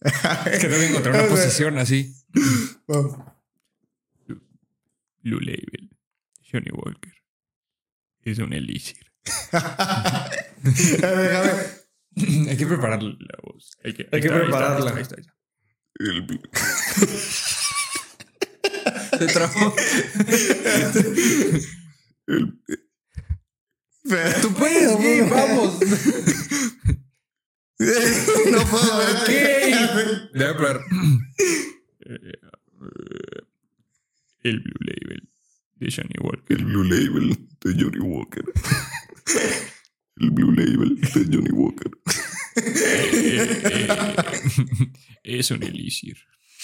Es que tengo que encontrar una [laughs] posición así. [laughs] Blue Label. Johnny Walker. Es un elixir. A ver, a ver. Hay que preparar la voz. Hay que, Hay que prepararla. Ahí está, ahí está. El Se trabó. Tú puedes, vamos. [laughs] no puedo ver. Ok. Probar. El Blue Label de Johnny Walker. El Blue Label de Johnny Walker. El Blue Label de Johnny Walker. [laughs] Es un elixir.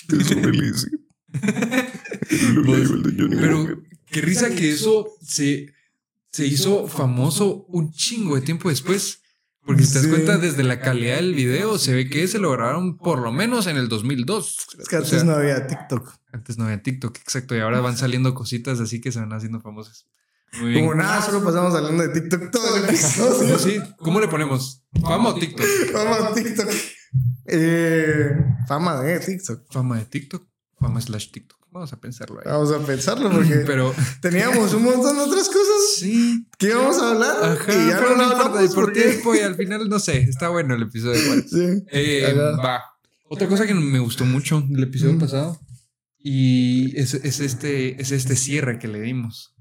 Es un elixir. [laughs] El Blue Label de Johnny Pero Walker. qué risa que eso se, se hizo famoso un chingo de tiempo después. Porque si te das cuenta, desde la calidad del video, se ve que se lograron por lo menos en el 2002. Es que O antes sea, no había TikTok. antes no había TikTok, exacto. Y ahora van saliendo cositas así que se van haciendo famosas. Muy bien. Como nada, solo pasamos hablando de TikTok todo el episodio. Sí, ¿cómo le ponemos? ¿Fama o TikTok? Vamos a TikTok. Eh, fama de TikTok. Fama de TikTok, fama slash TikTok. Vamos a pensarlo ahí. Vamos a pensarlo porque [laughs] Pero teníamos un montón de otras cosas sí, que íbamos a hablar ajá, y ya pero no no importa, por porque... tiempo y al final no sé, está bueno el episodio igual. Sí. Eh, va. Otra cosa que me gustó mucho del episodio Mm. pasado y es, es este, es este cierre que le dimos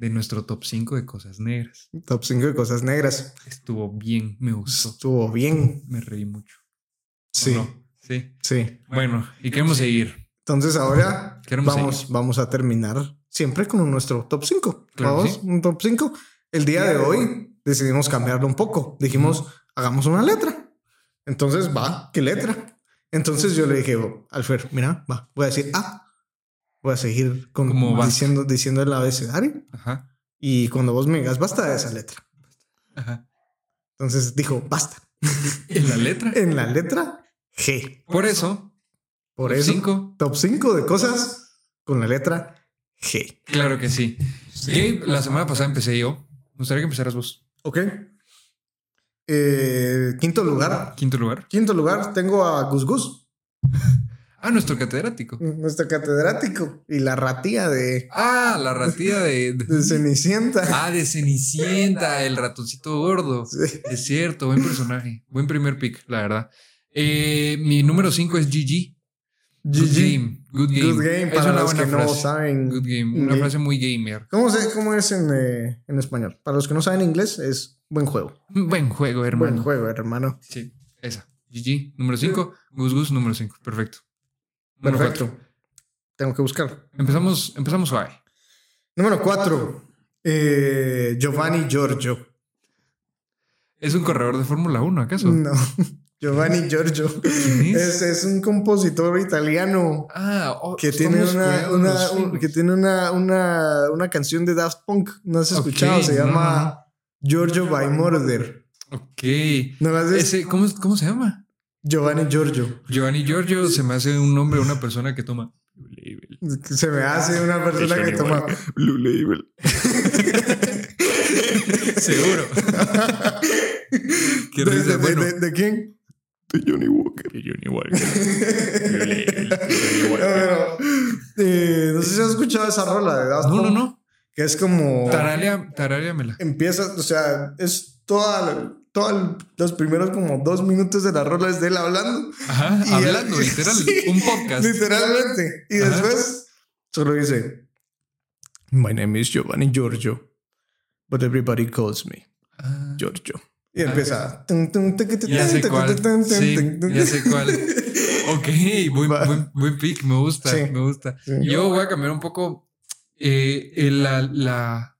de nuestro top 5 de cosas negras. Top 5 de cosas negras. Estuvo bien, me gustó. Estuvo bien. Me reí mucho. ¿O Sí, no? Sí. sí. Bueno, y queremos seguir. Entonces ahora Queremos vamos, seguir. vamos a terminar siempre con nuestro top 5. Claro Vamos, sí. un top 5. El día de hoy decidimos cambiarlo un poco. Dijimos, hagamos una letra. Entonces, va, ¿qué letra? Entonces yo le dije, oh, Alfer, mira, va, voy a decir A. Voy a seguir diciendo, diciendo el abecedario. Ajá. Y cuando vos me digas, basta de esa letra. Ajá. Entonces dijo, basta. En la letra. [laughs] En la letra G. Por eso, Por top eso, cinco. top 5 de cosas con la letra G. claro que sí. Gabe, la semana pasada empecé yo. Me gustaría que empezaras vos. Ok. Eh, quinto lugar. Quinto lugar. Quinto lugar, tengo a Gus Gus, [laughs] Ah, nuestro catedrático. nuestro catedrático, y la ratía de, Ah, la ratilla de. de Cenicienta. Ah, de Cenicienta, el ratoncito gordo. Sí. Es cierto, buen personaje. Buen primer pick, la verdad. Eh, mi número 5 es GG. Good GG. game. Good game. Good game Es una los que buena no frase. saben. Good game. Una frase muy gamer. ¿Cómo, se- cómo es en, eh, en español? Para los que no saben inglés, es buen juego. Buen juego, hermano. Buen juego, hermano. Sí, esa. GG, número 5. Gus Gus, número 5. Perfecto. Número Perfecto. cuatro. Tengo que buscarlo. Empezamos, empezamos suave. Número 4. Giovanni Giorgio. ¿Es un corredor de Fórmula 1, acaso? No. [laughs] Giovanni Giorgio. ¿Quién es? Es, es un compositor italiano Ah, oh, que tiene una, un- que tiene una, una, una canción de Daft Punk. ¿No has escuchado? Se no, llama Giorgio by Murder. Ok. ¿cómo, ¿Cómo se llama? Giovanni Giorgio. Giovanni Giorgio se me hace un nombre de una persona que toma. Label. Se me hace una persona que toma. Blue Label. [laughs] Seguro. Qué ¿De, de- Bueno, de- de quién? De Johnny Walker. que Johnny Walker. Blue Label, Johnny No, Walker. pero, eh, no sé si has escuchado esa rola de Daft No, no, no. Que es como. Tararea, taráreamela. Empieza, o sea, es toda, toda los primeros como dos minutos de la rola es de él hablando. Ajá, Y hablando, él- [laughs] literal. Sí, un podcast. Literalmente. Y Ajá. después solo dice: My name is Giovanni Giorgio, but everybody calls me Ah, Giorgio. Y empieza. ya sé cuál. Sí, ya sé cuál. Ok, buen, buen, buen pick, me gusta, Sí. me gusta. Sí. Yo voy a cambiar un poco eh, eh, la, la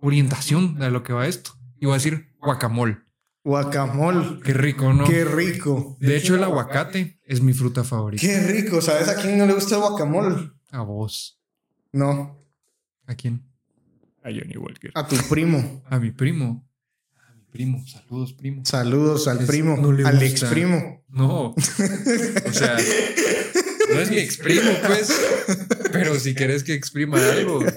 orientación de lo que va esto. Y voy a decir guacamole. Guacamole. Qué rico, ¿no? Qué rico. De hecho, el aguacate es mi fruta favorita. Qué rico. ¿Sabes a quién no le gusta el guacamole? A vos. No, ¿A quién? A Johnny Walker. a tu primo. A mi primo. A mi primo. Saludos, primo. Saludos al Es- primo, no le al gusta. ex primo. No. O sea, no es mi exprimo, pues. Pero si querés que exprima algo. [laughs]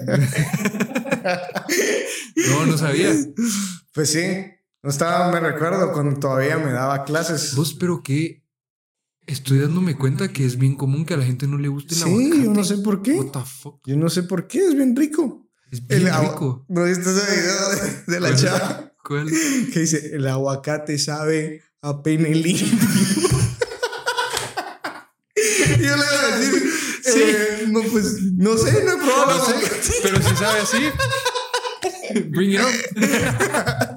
No, no sabía. Pues sí, no estaba, me recuerdo cuando todavía me daba clases. Vos, pero que estoy dándome cuenta que es bien común que a la gente no le guste el Sí, aguacate. yo no sé por qué. What the fuck. Yo no sé por qué, es bien rico. Es bien agua- rico. ¿No viste ese video de, de la chava ¿Cuál? [laughs] que dice, el aguacate sabe a pene limpio? [laughs] Yo le iba a decir, Sí. eh, no, pues, no sé, no he probado el No sé, pero si sabe así. Bring it up. [laughs]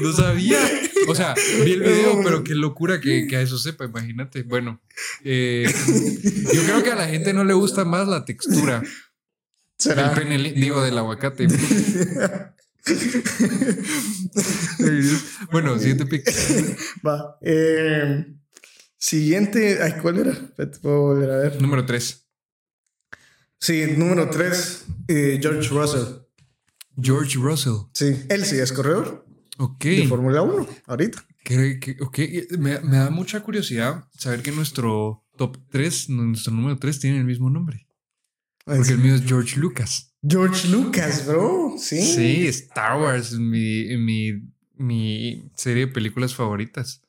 No sabía. O sea, vi el video, pero qué locura que, que a eso sepa, imagínate. Bueno, eh, yo creo que a la gente no le gusta más la textura del ¿Será? pene, digo, del aguacate. bueno, siguiente pick. Va. eh, siguiente, ay, ¿cuál era? Puedo volver a ver. Número 3. Sí, número 3, George Russell. George Russell. Sí, él sí es corredor Ok. de Fórmula 1 ahorita. Que- que- ok, Me, me da mucha curiosidad saber que nuestro top 3, nuestro número 3, tiene el mismo nombre. Porque el mío es George Lucas. George Lucas, bro. Sí. Sí, Star Wars, mi, mi, mi serie de películas favoritas.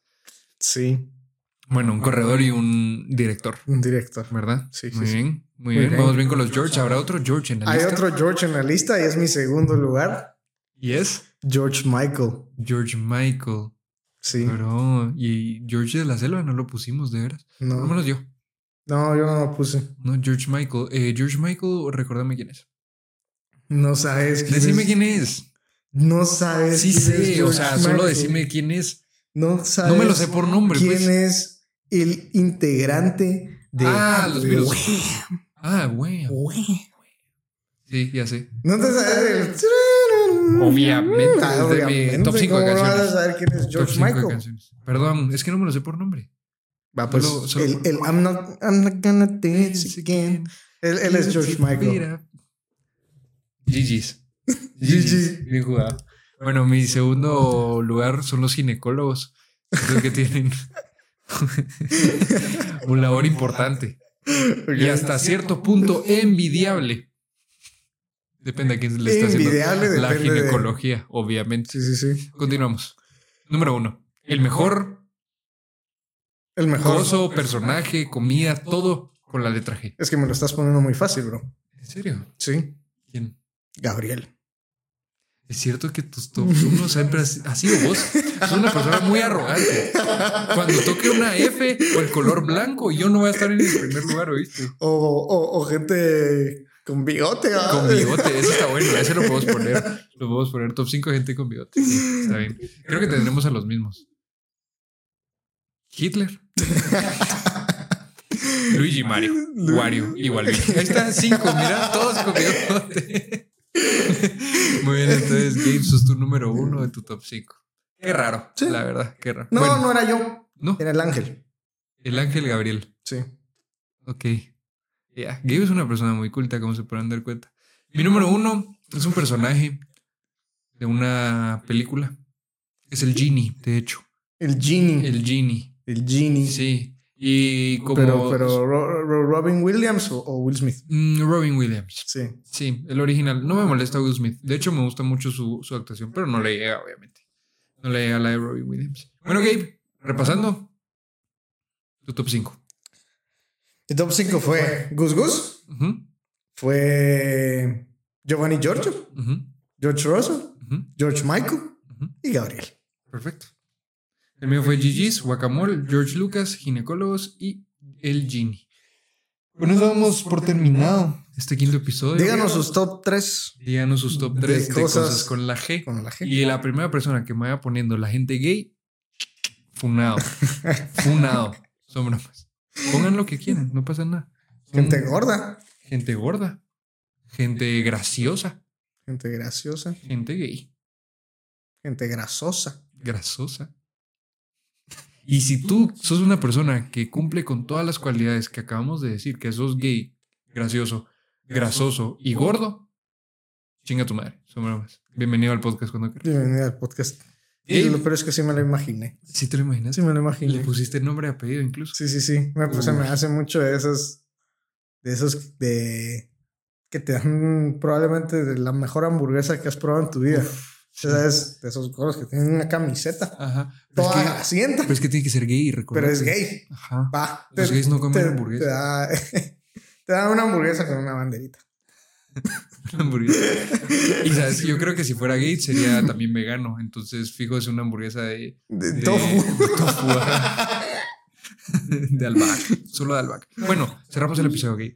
Sí, Bueno, un corredor y un director, un director. ¿verdad? Sí, sí, Muy sí. bien, muy, Muy bien. bien. Vamos bien con los George. ¿Habrá otro George en la Hay lista? otro George en la lista y es mi segundo lugar. Y es George Michael. George Michael. Sí. Bro, y George de la Selva no lo pusimos de veras. Por lo No, menos yo. no, yo no lo puse. No, George Michael. Eh, George Michael, recuérdame quién es. No sabes quién Decime es. quién es. No sabes. Sí quién es sé, o George sea, solo decime quién es. No sabes. No me lo sé por nombre, ¿Quién pues. es el integrante de. Ah, los Beatles. Wham! Ah, güey. Wham. Sí, ya sé. No te sabes el. Obviamente, Ah, es de mi top cinco de ¿cómo no vas a canciones. saber quién es George Michael? canciones. Perdón, es que no me lo sé por nombre. Va, pues Solo- solo el, por- el I'm not, I'm not gonna dance again. Él, él es George Michael. GG's. [laughs] GG. Bien jugado. Bueno, mi segundo lugar son los ginecólogos. Creo que tienen [laughs] [laughs] un labor importante y hasta cierto punto envidiable. Depende a quién le está haciendo la de- ginecología, obviamente. Sí, sí, sí. Continuamos. Número uno. El mejor El mejor. gozo, personaje, comida, todo con la letra G. Es que me lo estás poniendo muy fácil, bro. ¿En serio? Sí. ¿Quién? Gabriel. Es cierto que tus top uno siempre has, has sido vos. Sos una persona muy arrogante. Cuando toque una F o el color blanco, yo no voy a estar en el primer lugar, ¿oíste? O, o, o gente con bigote. ¿va? Con bigote, ese está bueno, ese lo podemos poner. Lo podemos poner top 5 gente con bigote. Sí, está bien. Creo que tendremos a los mismos. Hitler. Luigi Mario. Wario Waluigi. Ahí están cinco, mira, todos con bigote. [laughs] Muy bien, entonces Gabe sos tu número uno de tu top 5. Qué raro, Sí. la verdad, qué raro. No, Bueno, no era yo. No, Era el ángel. el ángel Gabriel. Sí. Ok. Ya, Gabe es una persona muy culta, como se podrán dar cuenta. Mi número uno es un personaje de una película. Es el Genie, de hecho. El genie. El, El Genie. genie. Sí. Y como. Pero, pero Ro- Ro- Robin Williams o, o Will Smith. Mm, Robin Williams. Sí. Sí, el original. No me molesta Will Smith. De hecho, me gusta mucho su, su actuación, pero no le llega, obviamente. No le llega a la de Robin Williams. Bueno, Gabe, repasando. Tu top 5. El top 5 fue Gus Gus. Fue Giovanni Giorgio. George Russell. George Michael. Y Gabriel. Perfecto. El mío fue GG's, Guacamole, George Lucas, Ginecólogos y El Genie. Bueno, eso damos por terminado este quinto episodio. Díganos sus top 3 Díganos sus top de 3 de, cosas cosas, con la G. con la gente. Y la primera persona que me vaya poniendo la gente gay, funado. funado. Son bromas. Pongan lo que quieran, no pasa nada. Son Gente gorda. Gente gorda. Gente graciosa. Gente graciosa. Gente gay. Gente grasosa. Grasosa. Y si tú sos una persona que cumple con todas las cualidades que acabamos de decir, que sos gay, gracioso, grasoso y gordo, chinga tu madre. Bienvenido al podcast cuando quieras. Bienvenido al podcast. Y lo peor es que sí me lo imaginé. ¿Sí te lo imaginas? Sí me lo Le imaginé. pusiste nombre y apellido incluso. Sí, sí, sí. Me, pues, se me hace mucho de esos. De esos de. Que te dan probablemente de la mejor hamburguesa que has probado en tu vida. ¿Sabes? De esos gordos que tienen una camiseta. Ajá. Pero Toda es, que, grasienta. pero es que tiene que ser gay, recuerda. Pero es gay. Ajá. Va. Los gays no comen hamburguesa. Te da, [laughs] te da una hamburguesa con una banderita. [laughs] Una hamburguesa. Y sabes, yo creo que si fuera gay sería también vegano. Entonces, fijo, es una hamburguesa de, De, de tofu. de tofu, [laughs] de albahaca. Solo de albahaca. Bueno, cerramos el episodio gay.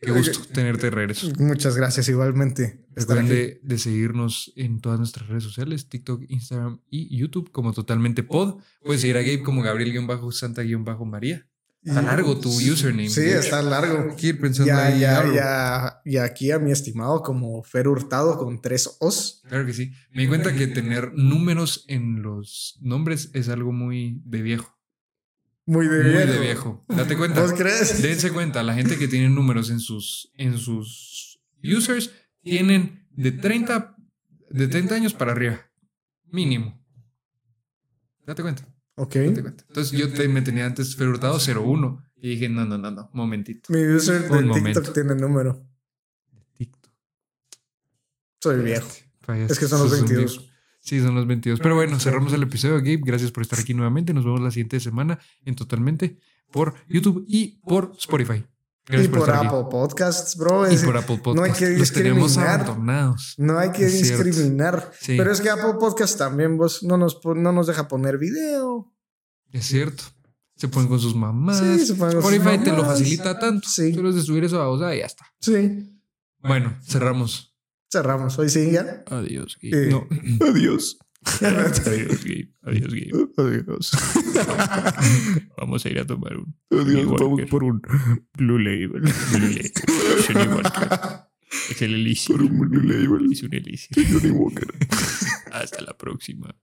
Qué gusto tenerte de regreso. Muchas gracias igualmente. Recuerden aquí. de, de seguirnos en todas nuestras redes sociales, TikTok, Instagram y YouTube como Totalmente Pod. Puedes seguir a Gabe como Gabriel-Santa-María. Está largo tu username. Sí, está largo. Ir pensando Ya, ahí ya, algo. ya. Y aquí a mi estimado como Fer Hurtado con tres O's. Claro que sí. Me di cuenta que tener números en los nombres es algo muy de viejo. Muy de Muy viejo. de viejo. Date cuenta. ¿Vos crees? Dense cuenta, la gente que tiene números en sus, en sus users tienen de 30, de 30 años para arriba. Mínimo. Date cuenta. Ok. Date cuenta. Entonces yo te- me tenía antes Fer Hurtado 01 y dije, no, no, no, no, momentito. Mi user de Un TikTok momento. tiene número. TikTok. Soy viejo. Fallaste. Es que son los Sos un 22. Sí, son los 22. Pero bueno, cerramos el episodio, Gabe. Gracias por estar aquí nuevamente. Nos vemos la siguiente semana en Totalmente por YouTube y por Spotify. Gracias Y por. Apple Podcasts, bro. Y por Apple Podcast. no hay que Los tenemos discriminar. abandonados. No hay que Es discriminar. Sí. Pero es que Apple Podcast también vos no nos, no nos deja poner video. Es cierto. Se ponen con sus mamás. Sí, se ponen con sus Spotify te lo mamás. facilita tanto. Sí. Solo es de subir eso a voz y ya está. Sí. Bueno, cerramos. Cerramos. Hoy sí, ya. Adiós, Gabe. Eh. No. [laughs] Adiós. [laughs] Adiós, Gabe. Adiós, Gabe. [laughs] Adiós. Vamos a ir a tomar un. Adiós. Vamos por un Blue Label. Blue Label. Johnny Walker. Es el elixir. por un Blue Label. Es un elixir. Johnny Walker. Hasta la próxima.